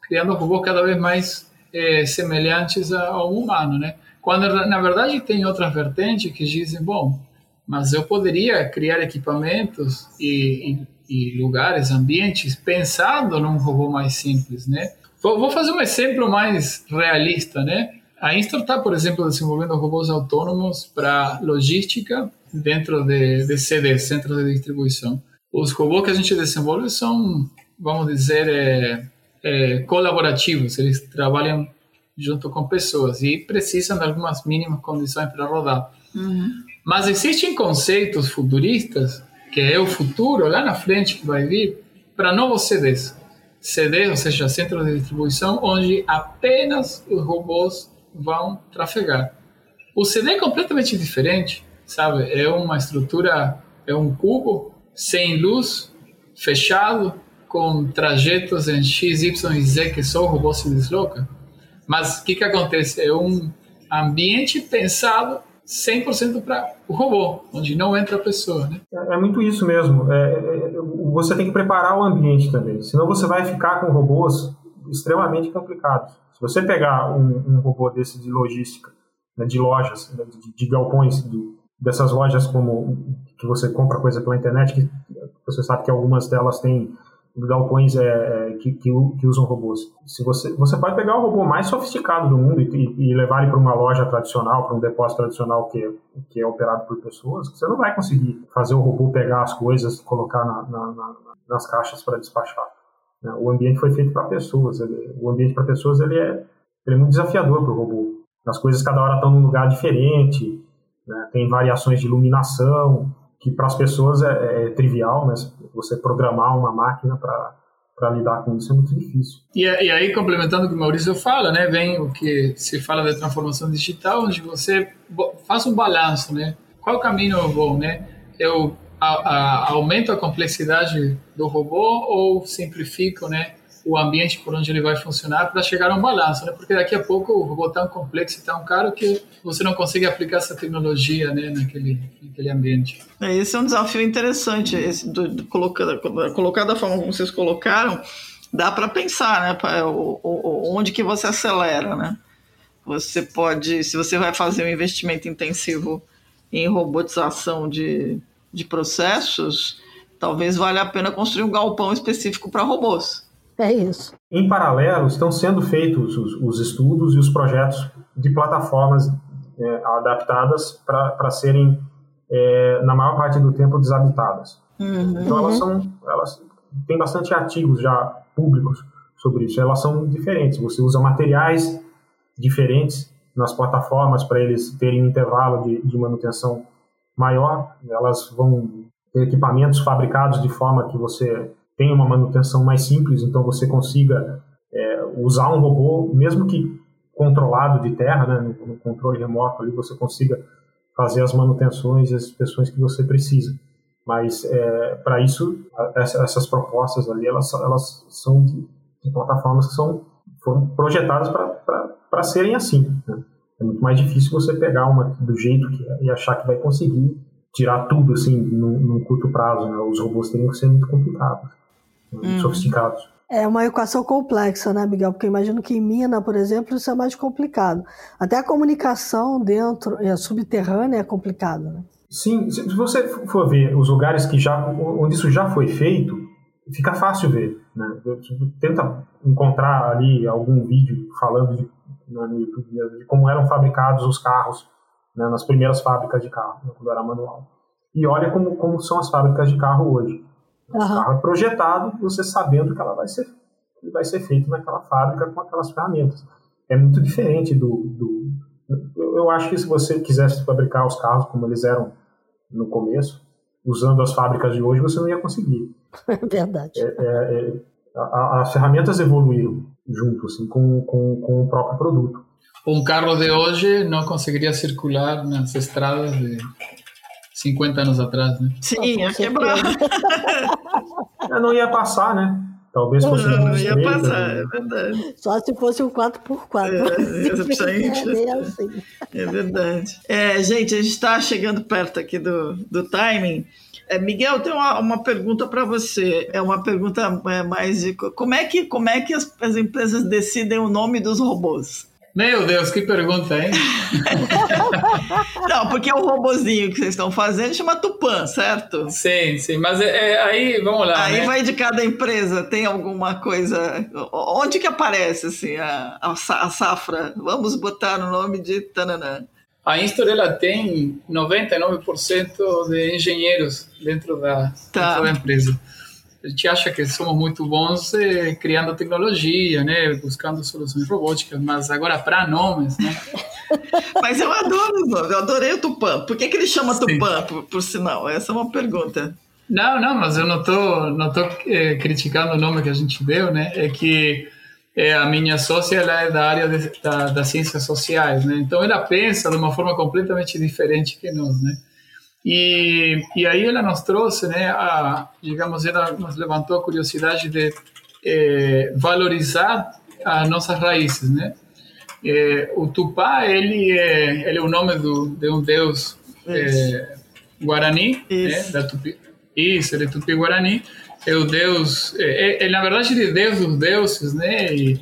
criando robôs cada vez mais eh, semelhantes ao humano, né? Quando na verdade tem outras vertentes que dizem, bom, mas eu poderia criar equipamentos e, e, e lugares, ambientes pensando num robô mais simples, né? Vou, fazer um exemplo mais realista, né? A Instor está, por exemplo, desenvolvendo robôs autônomos para logística dentro de, de centros de distribuição. Os robôs que a gente desenvolve são, vamos dizer, é, é, colaborativos. Eles trabalham junto com pessoas e precisam de algumas mínimas condições para rodar. Uhum. Mas existem conceitos futuristas, que é o futuro lá na frente que vai vir, para novos CDs. CD, ou seja, centro de distribuição, onde apenas os robôs vão trafegar. O CD é completamente diferente, sabe? É uma estrutura, é um cubo sem luz, fechado, com trajetos em X, Y e Z que só o robô se desloca. Mas o que, que acontece? É um ambiente pensado 100% para o robô, onde não entra a pessoa. Né? É, é muito isso mesmo. É, é, você tem que preparar o ambiente também, senão você vai ficar com robôs extremamente complicados. Se você pegar um, um robô desse de logística, né, de lojas, né, de, de, galpões, do, dessas lojas como que você compra coisa pela internet, que você sabe que algumas delas têm galpões é, é, que, que, que, usam robôs. Se você, você pode pegar o robô mais sofisticado do mundo e, e levar ele para uma loja tradicional, para um depósito tradicional que, que é operado por pessoas, você não vai conseguir fazer o robô pegar as coisas e colocar na, na, na, nas caixas para despachar. Né? O ambiente foi feito para pessoas. Ele, o ambiente para pessoas ele é, ele é muito desafiador para o robô. As coisas cada hora estão num lugar diferente, né? tem variações de iluminação, que para as pessoas é, é, trivial, mas você programar uma máquina para para lidar com isso é muito difícil. E, e, aí, complementando o que o Maurício fala, né, vem o que se fala da transformação digital, onde você faz um balanço, né? Qual caminho eu vou, né? Eu a, a, aumento a complexidade do robô ou simplifico, né? O ambiente por onde ele vai funcionar para chegar a um balanço, né? Porque daqui a pouco o robô tão complexo e tão caro que você não consegue aplicar essa tecnologia, né, naquele, naquele ambiente. É, esse é um desafio interessante, esse do, do, colocar, colocar da forma como vocês colocaram, dá para pensar, né, pra, o, o, onde que você acelera, né? Você pode, se você vai fazer um investimento intensivo em robotização de, de processos, talvez valha a pena construir um galpão específico para robôs é isso. Em paralelo, estão sendo feitos os, os estudos e os projetos de plataformas é, adaptadas para serem, é, na maior parte do tempo, desabitadas. Uhum. Então, elas são. Elas têm bastante artigos já públicos sobre isso. Elas são diferentes. Você usa materiais diferentes nas plataformas para eles terem um intervalo de, de manutenção maior. Elas vão ter equipamentos fabricados de forma que você tenha uma manutenção mais simples, então você consiga é, usar um robô, mesmo que controlado de terra, né, no, no, controle remoto ali, você consiga fazer as manutenções e as inspeções que você precisa. Mas é, para isso, essa, essas propostas ali, elas, elas são de, de plataformas que são, foram projetadas para serem assim. Né? É muito mais difícil você pegar uma do jeito que é e achar que vai conseguir tirar tudo assim num, num curto prazo. Né? Os robôs teriam que ser muito complicados uhum. sofisticados. É uma equação complexa, né, Miguel? Porque imagino que em Mina, por exemplo, isso é mais complicado. Até a comunicação dentro, é, subterrânea é complicada, né? Sim, se você for ver os lugares que já, onde isso já foi feito, fica fácil ver. Né? Tenta encontrar ali algum vídeo falando de, no YouTube de como eram fabricados os carros né, nas primeiras fábricas de carro, né, quando era manual. E olha como, como são as fábricas de carro hoje. Uhum. O carro é projetado, você sabendo que ela vai ser, vai ser feito naquela fábrica com aquelas ferramentas. É muito diferente do, do. Eu acho que se você quisesse fabricar os carros como eles eram no começo, usando as fábricas de hoje, você não ia conseguir. <laughs> É verdade. É, é, é, a, as ferramentas evoluíram junto assim, com, com, com o próprio produto. Um carro de hoje não conseguiria circular nas estradas de 50 anos atrás, né? Sim, ia quebrar. <laughs> não ia passar, né? Talvez fosse não, não ia passar, né? é verdade. Só se fosse um 4x4. É, <laughs> é, assim. é verdade. É, gente, a gente está chegando perto aqui do, do timing. É, Miguel, tem uma, uma pergunta para você. É uma pergunta é, mais de como é que, como é que as, as empresas decidem o nome dos robôs? Meu Deus, que pergunta, hein? <laughs> Não, porque o robozinho que vocês estão fazendo chama Tupan, certo? Sim, sim, mas é, é, aí, vamos lá. Aí né? vai de cada empresa, tem alguma coisa. Onde que aparece assim, a, a, a safra? Vamos botar o nome de Tananã. A Instor ela tem 99% de engenheiros dentro da, tá. dentro da empresa a gente acha que somos muito bons eh, criando tecnologia, né, buscando soluções robóticas, mas agora para nomes, né? <laughs> mas eu adoro os nomes, eu adorei o Tupã. Por que, que ele chama Sim. Tupã, por, por, sinal? Essa é uma pergunta. Não, não, mas eu não estou não tô, é, criticando o nome que a gente deu, né? É que é, a minha sócia ela é da área de, da, das ciências sociais, né? Então ela pensa de uma forma completamente diferente que nós, né? E, e aí ela nos trouxe, né, a, digamos, ela nos levantou a curiosidade de é, valorizar as nossas raízes, né? É, o Tupá, ele é, ele é o nome do, de um deus é, guarani, né, da Tupi, isso, ele é Tupi-Guarani, é o deus, é, é, na verdade, ele é deus dos deuses, né? E,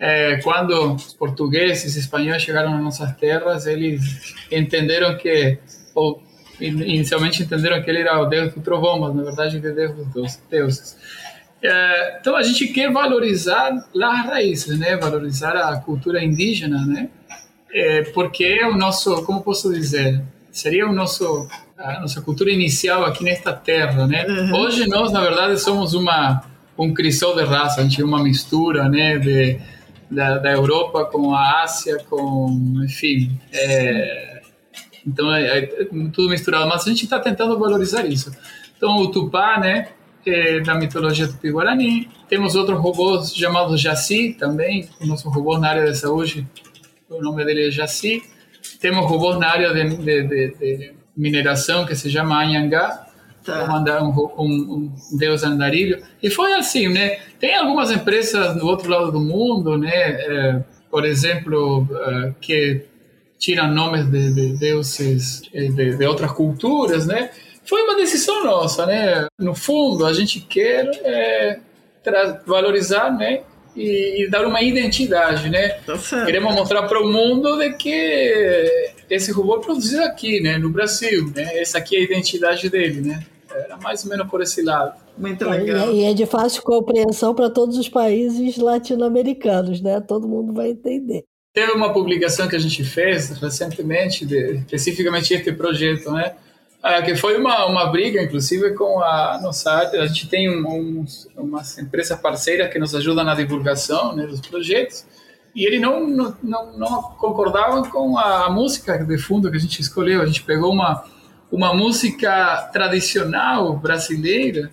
é, quando os portugueses e espanhóis chegaram nas nossas terras, eles entenderam que, ou inicialmente entenderam que ele era o deus do trovão, mas na verdade ele é deus dos deuses. É, então a gente quer valorizar as raízes, né? Valorizar a cultura indígena, né? É, porque é o nosso, como posso dizer, seria o nosso a nossa cultura inicial aqui nesta terra, né? Uhum. Hoje nós na verdade somos uma um crisol de raça, a gente é uma mistura, né? De da, da Europa com a Ásia, com enfim. É, então é, é, tudo misturado, mas a gente está tentando valorizar isso. Então o Tupá, né, é da mitologia tupi-guarani. Temos outros robôs chamados Jaci também, o nosso robô na área da saúde, o nome dele é Jaci. Temos robôs na área de, de, de, de mineração que se chama Anhangá, tá. um, um, um, deus andarilho. E foi assim, né? Tem algumas empresas no outro lado do mundo, né? É, por exemplo, é, que tiram nomes de, de deuses eh, de, de, outras culturas, né? Foi uma decisão nossa, né? No fundo, a gente quer é, valorizar, né? E, e, dar uma identidade, né? Tá Queremos mostrar para o mundo de que esse robô é produzido aqui, né? No Brasil, né? Essa aqui é a identidade dele, né? Era mais ou menos por esse lado. Muito é, legal. E é de fácil compreensão para todos os países latino-americanos, né? Todo mundo vai entender. Teve uma publicação que a gente fez recentemente, de, especificamente este projeto, né? Ah, que foi uma, uma briga, inclusive, com a nossa área. A gente tem um, um, uma empresa parceira que nos ajuda na divulgação né, dos projetos. E ele não, não, não, não concordava com a música de fundo que a gente escolheu. A gente pegou uma, uma música tradicional brasileira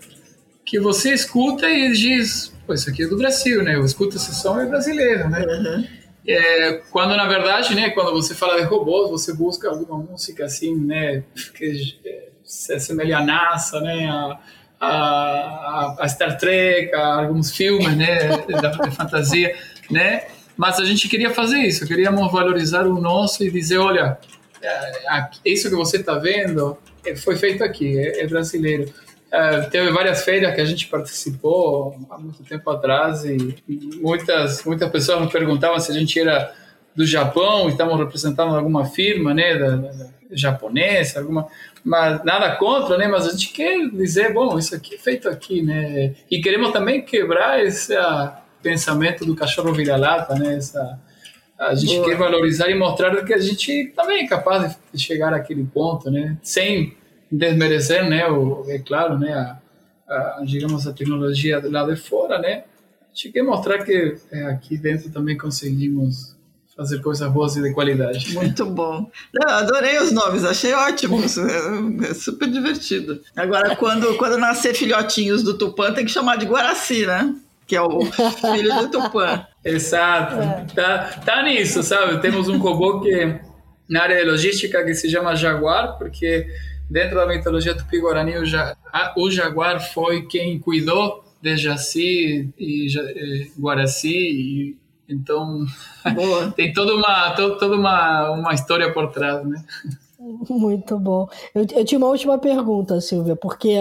que você escuta e diz: Pô, isso aqui é do Brasil, né? Eu escuto esse som é brasileiro, né? Uhum. É, quando na verdade, né, quando você fala de robôs, você busca alguma música assim, né, que se assemelha a NASA, né, a, a, a Star Trek, a alguns filmes, né, <laughs> da, da fantasia, né, mas a gente queria fazer isso, queríamos valorizar o nosso e dizer, olha, é, isso que você está vendo é, foi feito aqui, é, é brasileiro. Uh, teve várias feiras que a gente participou há muito tempo atrás e muitas muitas pessoas nos perguntavam se a gente era do Japão e estávamos representando alguma firma, né, da, da, japonesa, alguma, mas nada contra, né, mas a gente quer dizer, bom, isso aqui é feito aqui, né, e queremos também quebrar esse pensamento do cachorro vira-lata, né, essa a gente Boa. quer valorizar e mostrar que a gente também é capaz de chegar àquele ponto, né, sem desmerecer, né, o, é claro, né, a, a, digamos, a tecnologia lá de fora, né, a gente quer mostrar que é, aqui dentro também conseguimos fazer coisas boas e de qualidade. Muito bom. Não, adorei os nomes, achei ótimos, é, é super divertido. Agora, quando, quando nascer filhotinhos do Tupã, tem que chamar de Guaraci, né? Que é o filho do Tupã. Exato. É. Tá, tá nisso, sabe? Temos um robô que na área de logística que se chama Jaguar, porque dentro da mitologia tupi-guarani o, ja, o Jaguar foi quem cuidou de Jaci e, e Guaraci e então <laughs> tem toda uma toda uma, uma história por trás, né? Muito bom. Eu, eu tinha uma última pergunta, Silvia, porque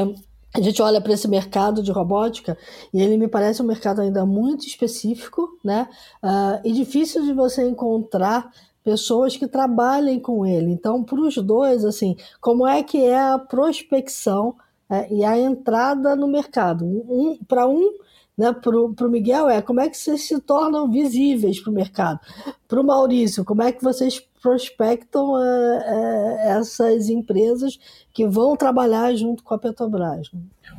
a gente olha para esse mercado de robótica e ele me parece um mercado ainda muito específico, né? Uh, e difícil de você encontrar pessoas que trabalhem com ele. Então, para os dois, assim, como é que é a prospecção é, e a entrada no mercado? Um, para um, né, para o Miguel, é como é que vocês se tornam visíveis para o mercado? Para o Maurício, como é que vocês prospectam é, é, essas empresas que vão trabalhar junto com a Petrobras?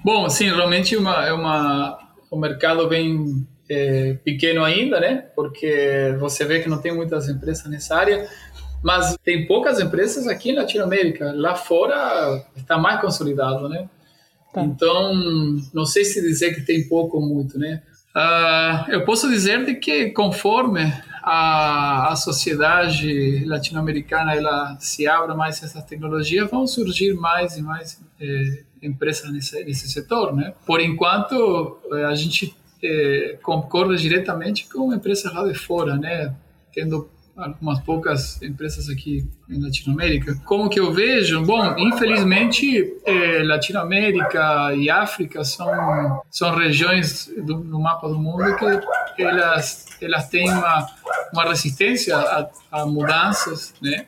Bom, sim, realmente uma, é uma, um mercado bem é, pequeno ainda, né? Porque você vê que não tem muitas empresas nessa área, mas tem poucas empresas aqui em Latinoamérica. Lá fora está mais consolidado, né? Tá. Então, não sei se dizer que tem pouco ou muito, né? Uh, eu posso dizer de que conforme a, a sociedade latino-americana ela se abra mais a essa tecnologia, vão surgir mais e mais eh, empresas nesse, nesse setor, né? Por enquanto, eh, a gente eh, concorre diretamente com empresas lá de fora, né? Tendo algumas poucas empresas aqui em Latinoamérica. Como que eu vejo? Bom, infelizmente, eh, Latinoamérica e África são são regiões do, no mapa do mundo que elas elas têm uma uma resistência a, a mudanças, né?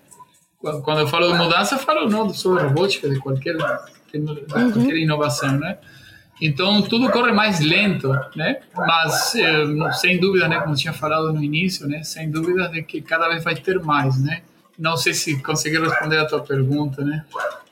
Quando eu falo de mudança, eu falo não só de robótica, de qualquer de qualquer inovação, né? Então tudo corre mais lento, né? Mas eh, sem dúvida, né, como tinha falado no início, né, sem dúvida de que cada vez vai ter mais, né? Não sei se consegui responder a tua pergunta, né?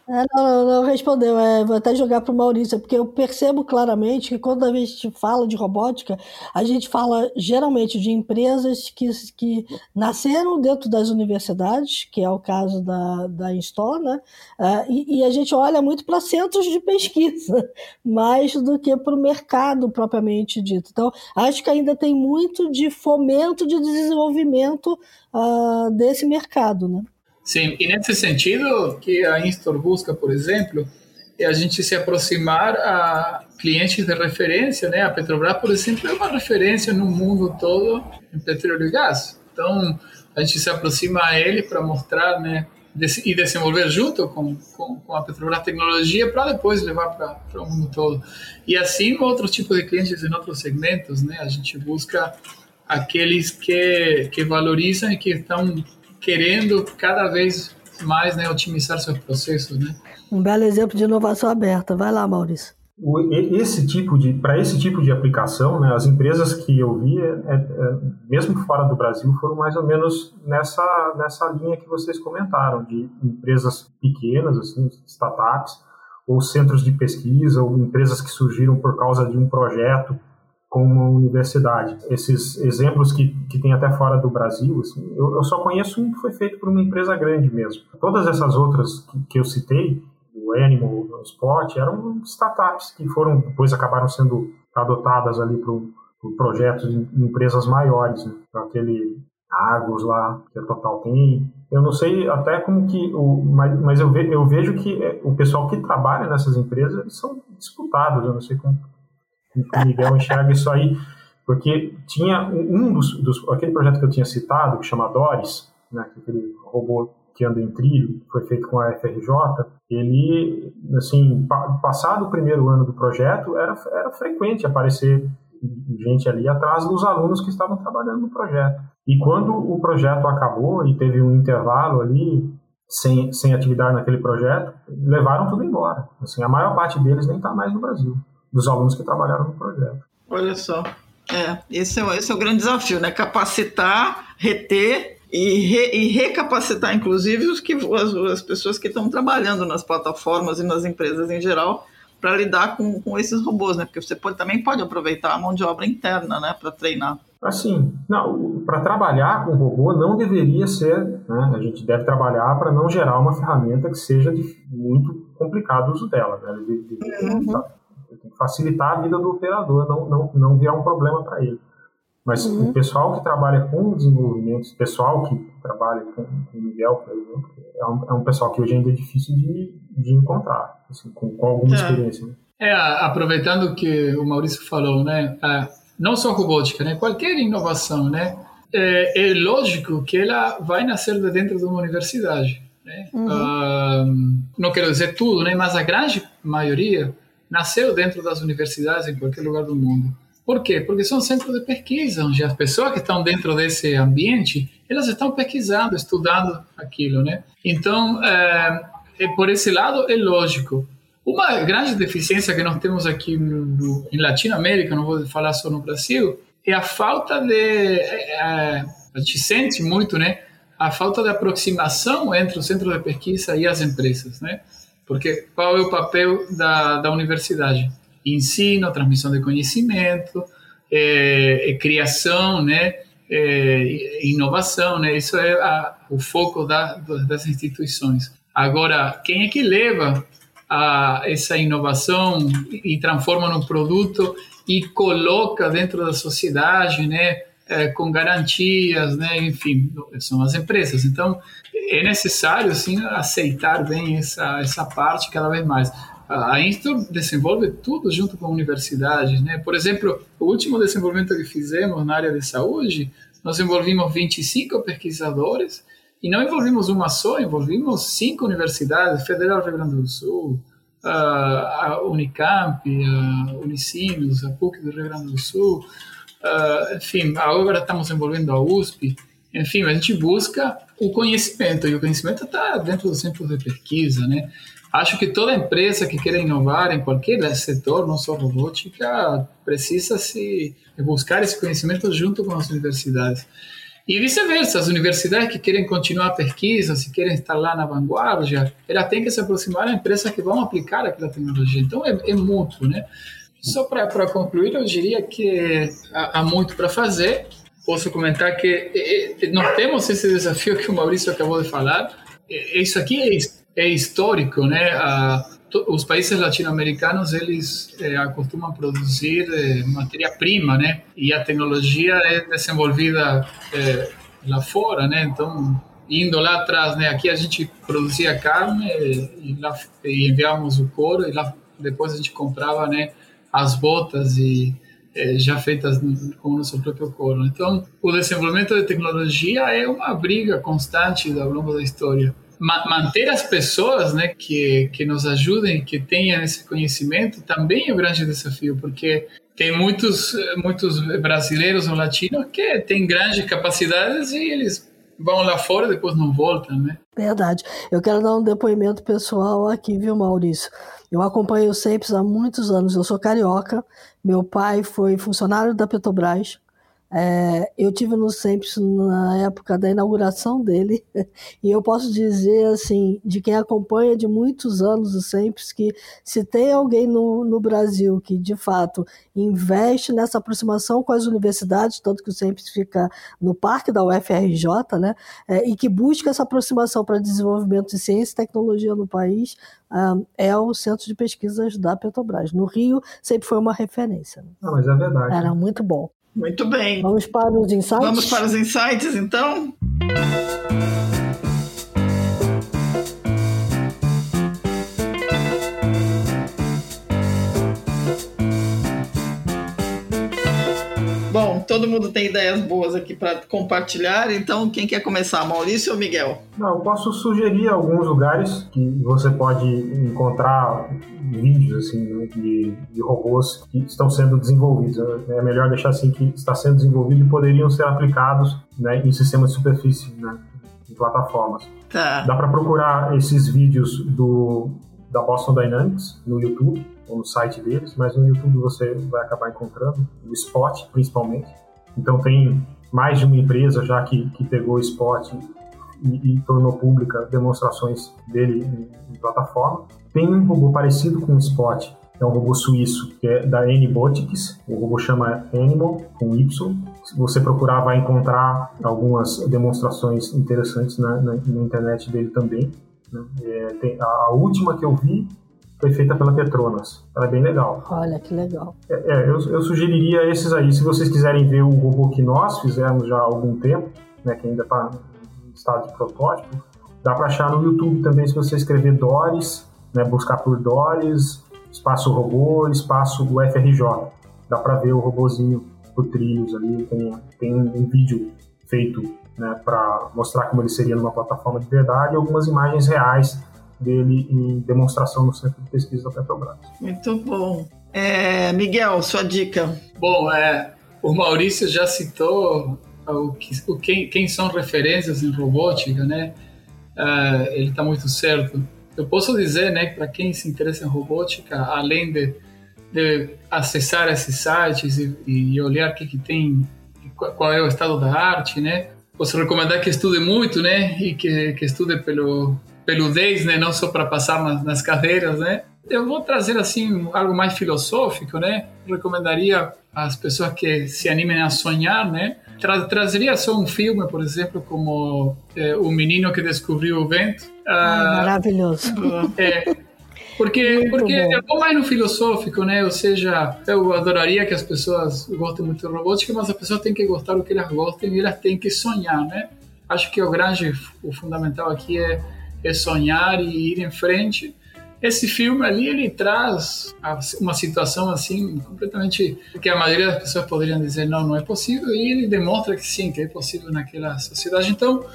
É, não, não, respondeu. É, vou até jogar para o Maurício, porque eu percebo claramente que quando a gente fala de robótica, a gente fala geralmente de empresas que, que nasceram dentro das universidades, que é o caso da, da Instore, né? É, e, e, a gente olha muito para centros de pesquisa, <laughs> mais do que para o mercado propriamente dito. Então, acho que ainda tem muito de fomento de desenvolvimento uh, desse mercado, né? Sim, e nesse sentido que a Instor busca, por exemplo, é a gente se aproximar a clientes de referência, né? A Petrobras, por exemplo, é uma referência no mundo todo em petróleo e gás. Então, a gente se aproxima a ele para mostrar, né? E desenvolver junto com, com, com a Petrobras tecnologia para depois levar para o mundo todo. E assim, outros tipos de clientes em outros segmentos, né? A gente busca aqueles que, que valorizam e que estão querendo cada vez mais né, otimizar seus processos. Né? Um belo exemplo de inovação aberta. Vai lá, Maurício. Esse tipo de, para esse tipo de aplicação, né, as empresas que eu vi, é, é, mesmo fora do Brasil, foram mais ou menos nessa, nessa linha que vocês comentaram, de empresas pequenas, assim, startups, ou centros de pesquisa, ou empresas que surgiram por causa de um projeto com uma universidade. Esses exemplos que, que tem até fora do Brasil, assim, eu, eu, só conheço um que foi feito por uma empresa grande mesmo. Todas essas outras que, que eu citei, o Animal, o Spot, eram startups que foram, depois acabaram sendo adotadas ali para pro projetos de empresas maiores, né? aquele Argos lá, que a Total tem. Eu não sei até como que, o, mas, mas eu, ve, eu vejo que é, o pessoal que trabalha nessas empresas eles são disputados, eu não sei como o Miguel enxerga isso aí, porque tinha um dos, dos, aquele projeto que eu tinha citado, que chama Doris, né, aquele robô que anda em trilho, foi feito com a FRJ, ele, assim, passado o primeiro ano do projeto, era, era frequente aparecer gente ali atrás dos alunos que estavam trabalhando no projeto. E quando o projeto acabou e teve um intervalo ali, sem, sem atividade naquele projeto, levaram tudo embora. Assim, a maior parte deles nem está mais no Brasil dos alunos que trabalharam no projeto. Olha só. É, esse é, esse é o grande desafio, né? Capacitar, reter e, re, e recapacitar, inclusive, os que, as, as pessoas que estão trabalhando nas plataformas e nas empresas em geral para lidar com, com esses robôs, né? Porque você pode, também pode aproveitar a mão de obra interna, né? Para treinar. Assim, para trabalhar com robô não deveria ser, né? A gente deve trabalhar para não gerar uma ferramenta que seja de, muito complicado o uso dela, né? Deve, deve, uhum. Tem que facilitar a vida do operador, não, não, não virar um problema para ele. Mas uhum. o pessoal que trabalha com desenvolvimento, o pessoal que trabalha com, com o Miguel, por exemplo, é um, é um, pessoal que hoje ainda é difícil de, de encontrar, assim, com, com alguma é. experiência. Né? É, aproveitando o que o Maurício falou, né? não só robótica, né? Qualquer inovação, né? É, é, lógico que ela vai nascer de dentro de uma universidade. Né? Uhum. Uh, não quero dizer tudo, né? Mas a grande maioria nasceu dentro das universidades em qualquer lugar do mundo. Por quê? Porque são centros de pesquisa, onde as pessoas que estão dentro desse ambiente, elas estão pesquisando, estudando aquilo, né? Então, é, é por esse lado é lógico. Uma grande deficiência que nós temos aqui no, em Latinoamérica, não vou falar só no Brasil, é a falta de. É, a gente sente muito, né? A falta de aproximação entre o centro de pesquisa e as empresas, né? Porque qual é o papel da, da universidade? Ensino, transmissão de conhecimento, é, é criação, né? É, inovação, né? Isso é a, o foco da, das instituições. Agora, quem é que leva a essa inovação e transforma num produto e coloca dentro da sociedade, né, é, com garantias, né, enfim, são as empresas. Então, é necessário, sim, aceitar bem essa, essa parte cada vez mais. A Instor desenvolve tudo junto com a universidade, né? Por exemplo, o último desenvolvimento que fizemos na área de saúde, nós envolvimos 25 pesquisadores e não envolvimos uma só, envolvimos cinco universidades, Federal do Rio Grande do Sul, a Unicamp, a Unicinos, a PUC do Rio Grande do Sul, enfim, agora estamos envolvendo a USP, enfim, a gente busca o conhecimento, e o conhecimento está dentro do centro de pesquisa, né? Acho que toda empresa que queira inovar em qualquer setor, não só robótica, precisa se buscar esse conhecimento junto com as universidades. E vice-versa, as universidades que querem continuar a pesquisa, se querem estar lá na vanguarda, ela tem que se aproximar a empresas que vão aplicar aquela tecnologia. Então, é, é mútuo, né? Só para concluir, eu diria que há, há muito para fazer. Posso comentar que nós temos esse desafio que o Maurício acabou de falar. Isso aqui é, é histórico, né? Os países latino-americanos eles acostumam produzir é, matéria-prima, né? E a tecnologia é desenvolvida lá fora, né? Então, indo lá atrás, né? Aqui a gente produzia carne e, lá, e enviávamos o couro e lá depois a gente comprava, né? As botas e já feitas com o nosso próprio couro. Então, o desenvolvimento de tecnologia é uma briga constante ao longo da história manter as pessoas né, que, que nos ajudem, que tenham esse conhecimento, também é um grande desafio, porque tem muitos, muitos brasileiros ou latinos que têm grandes capacidades e eles vão lá fora e depois não voltam, né? Verdade. Eu quero dar um depoimento pessoal aqui, viu, Maurício? Eu acompanho o SEIPS há muitos anos. Eu sou carioca. Meu pai foi funcionário da Petrobras. É, eu tive no Sempre na época da inauguração dele <laughs> e eu posso dizer assim de quem acompanha de muitos anos o Sempre que se tem alguém no, no Brasil que de fato investe nessa aproximação com as universidades, tanto que o Sempre fica no parque da UFRJ, né, é, e que busca essa aproximação para desenvolvimento de ciência e tecnologia no país, ah, é o Centro de Pesquisas da Petrobras. No Rio sempre foi uma referência. Não, mas é verdade. Era muito bom. Muito bem. Vamos para os insights? Vamos para os insights, então? Todo mundo tem ideias boas aqui para compartilhar, então quem quer começar, Maurício ou Miguel? Não, eu posso sugerir alguns lugares que você pode encontrar vídeos assim né, de, de, robôs que estão sendo desenvolvidos. É melhor deixar assim que está sendo desenvolvido e poderiam ser aplicados né, em sistemas de superfície, né, em plataformas. Tá. Dá para procurar esses vídeos do da Boston Dynamics no YouTube ou no site deles, mas no YouTube você vai acabar encontrando o Spot, principalmente. Então tem mais de uma empresa já que, que pegou o Spot e, e tornou pública demonstrações dele em, em, plataforma. Tem um robô parecido com o Spot, é um robô suíço, que é da Anybotics, o robô chama Animal, com Y. Se você procurar, vai encontrar algumas demonstrações interessantes na, na, na internet dele também. Né? É, tem, a última que eu vi foi feita pela Petronas. Ela é bem legal. Olha que legal. É, é eu, eu, sugeriria esses aí. Se vocês quiserem ver o robô que nós fizemos já há algum tempo, né, que ainda está em estado de protótipo, dá para achar no YouTube também se você escrever Doris, né, buscar por Doris, espaço robô, espaço UFRJ. Dá para ver o robozinho por trilhos ali. Tem, tem um vídeo feito né, para mostrar como ele seria numa plataforma de verdade e algumas imagens reais dele em demonstração no Centro de Pesquisa da Petrobras. Muito bom. É, Miguel, sua dica. Bom, é, o Maurício já citou o que, o quem, quem são referências em robótica, né? Uh, ele está muito certo. Eu posso dizer, né, para quem se interessa em robótica, além de, de acessar esses sites e, e olhar o que, que tem, qual é o estado da arte, né? Posso recomendar que estude muito, né? E que, que estude pelo 10, né? Não só para passar nas, nas cadeiras, né? Eu vou trazer assim algo mais filosófico, né? recomendaria às pessoas que se animem a sonhar, né? Tra trazeria só um filme, por exemplo, como é, O Menino que Descobriu o Vento. Ah, maravilhoso. <laughs> É, porque, porque eu vou mais no filosófico, né? Ou seja, eu adoraria que as pessoas gostem muito de robótica, mas a pessoa tem que gostar do que elas gostem e elas têm que sonhar, né? Acho que o grande, o fundamental aqui é, é sonhar e ir em frente. Esse filme ali, ele traz uma situação assim, completamente que a maioria das pessoas poderiam dizer não, não é possível, e ele demonstra que sim, que é possível naquela sociedade. Então,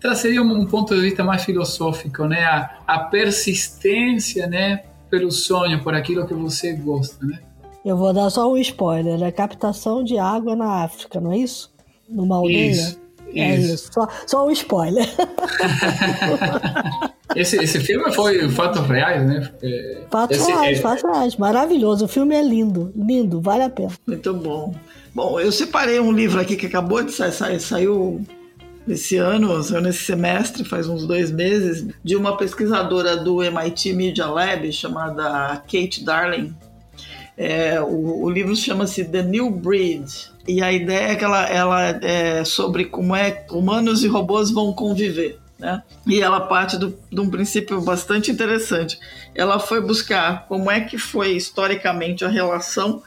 trazeria um ponto de vista mais filosófico, né? A, a persistência, né? Pelo sonho, por aquilo que você gosta, né? Eu vou dar só um spoiler, é captação de água na África, não é isso? Numa aldeia? Isso, é isso. Só, só um spoiler. <laughs> esse, esse filme foi fatos reais, né? É, fatos esse, reais, é... fatos reais. Maravilhoso. O filme é lindo, lindo, vale a pena. Muito bom. Bom, eu separei um livro aqui que acabou de sair, saiu esse ano, saiu nesse semestre, faz uns dois meses, de uma pesquisadora do MIT Media Lab chamada Kate Darling. É, o, o, livro chama-se The New Breed e a ideia é que ela, ela é sobre como é humanos e robôs vão conviver. Né? E ela parte do, de um princípio bastante interessante. Ela foi buscar como é que foi historicamente a relação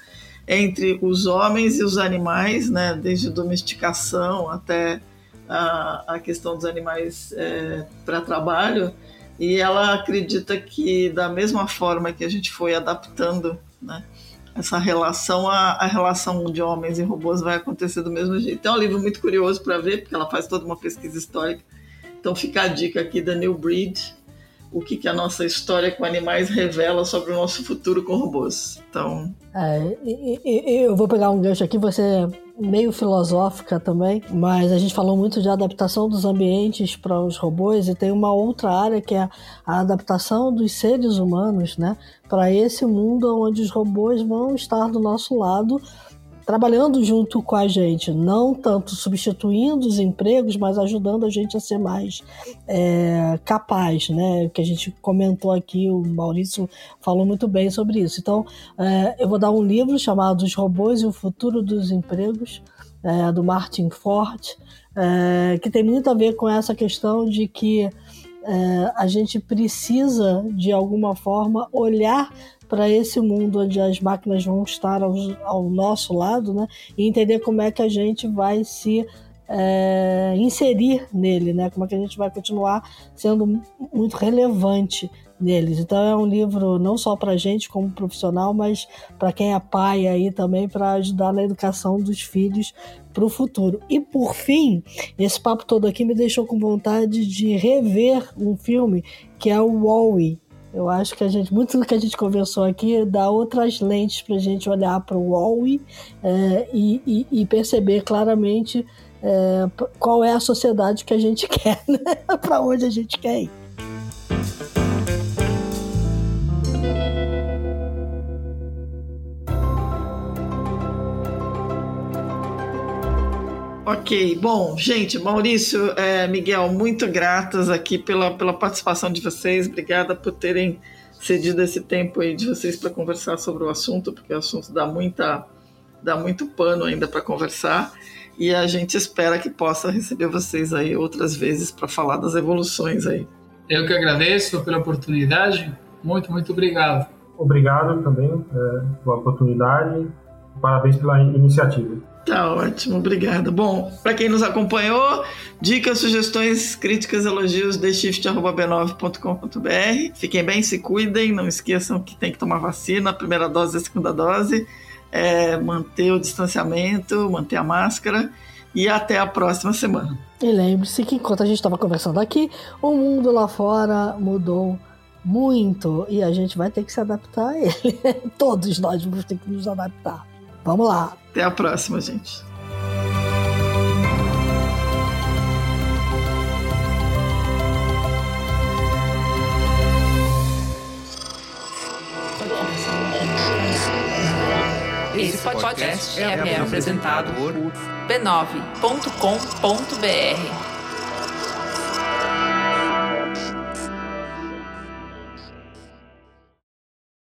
entre os homens e os animais, né? desde domesticação até a, a questão dos animais é, para trabalho, e ela acredita que, da mesma forma que a gente foi adaptando né, essa relação, a, a, relação de homens e robôs vai acontecer do mesmo jeito. Então, é um livro muito curioso para ver, porque ela faz toda uma pesquisa histórica. Então, fica a dica aqui da New Breed, o que, que a nossa história com animais revela sobre o nosso futuro com robôs. Então. É, eu vou pegar um gancho aqui, você meio filosófica também, mas a gente falou muito de adaptação dos ambientes para os robôs e tem uma outra área que é a adaptação dos seres humanos, né, para esse mundo onde os robôs vão estar do nosso lado trabalhando junto com a gente, não tanto substituindo os empregos, mas ajudando a gente a ser mais é, capaz, né? Que a gente comentou aqui, o Maurício falou muito bem sobre isso. Então, é, eu vou dar um livro chamado Os Robôs e o Futuro dos Empregos, é, do Martin Ford, é, que tem muito a ver com essa questão de que é, a gente precisa, de alguma forma, olhar para esse mundo onde as máquinas vão estar ao, ao, nosso lado, né? E entender como é que a gente vai se é, inserir nele, né? Como é que a gente vai continuar sendo muito relevante neles. Então é um livro não só para gente como profissional, mas para quem é pai aí também para ajudar na educação dos filhos para o futuro. E por fim, esse papo todo aqui me deixou com vontade de rever um filme que é o Wall-E eu acho que a gente, muito do que a gente conversou aqui, dá outras lentes para a gente olhar para o Huawei é, e, e, e, perceber claramente é, qual é a sociedade que a gente <laughs> quer, né? para onde a gente quer ir. Ok, bom, gente, Maurício, é, Miguel, muito gratas aqui pela, pela participação de vocês. Obrigada por terem cedido esse tempo aí de vocês para conversar sobre o assunto, porque o assunto dá muita dá muito pano ainda para conversar e a gente espera que possa receber vocês aí outras vezes para falar das evoluções aí. Eu que agradeço pela oportunidade Muito, muito obrigado. Obrigado também é, pela oportunidade. Parabéns pela iniciativa. Tá ótimo, obrigada. Bom, para quem nos acompanhou, dicas, sugestões, críticas, elogios, theshift.b9.com.br. Fiquem bem, se cuidem, não esqueçam que tem que tomar vacina, a primeira dose e a segunda dose, é, manter o distanciamento, manter a máscara e até a próxima semana. E lembre-se que enquanto a gente estava conversando aqui, o mundo lá fora mudou muito e a gente vai ter que se adaptar a ele. <laughs> Todos nós vamos ter que nos adaptar. Vamos lá. Até a próxima, gente. Esse podcast é apresentado por b9.com.br.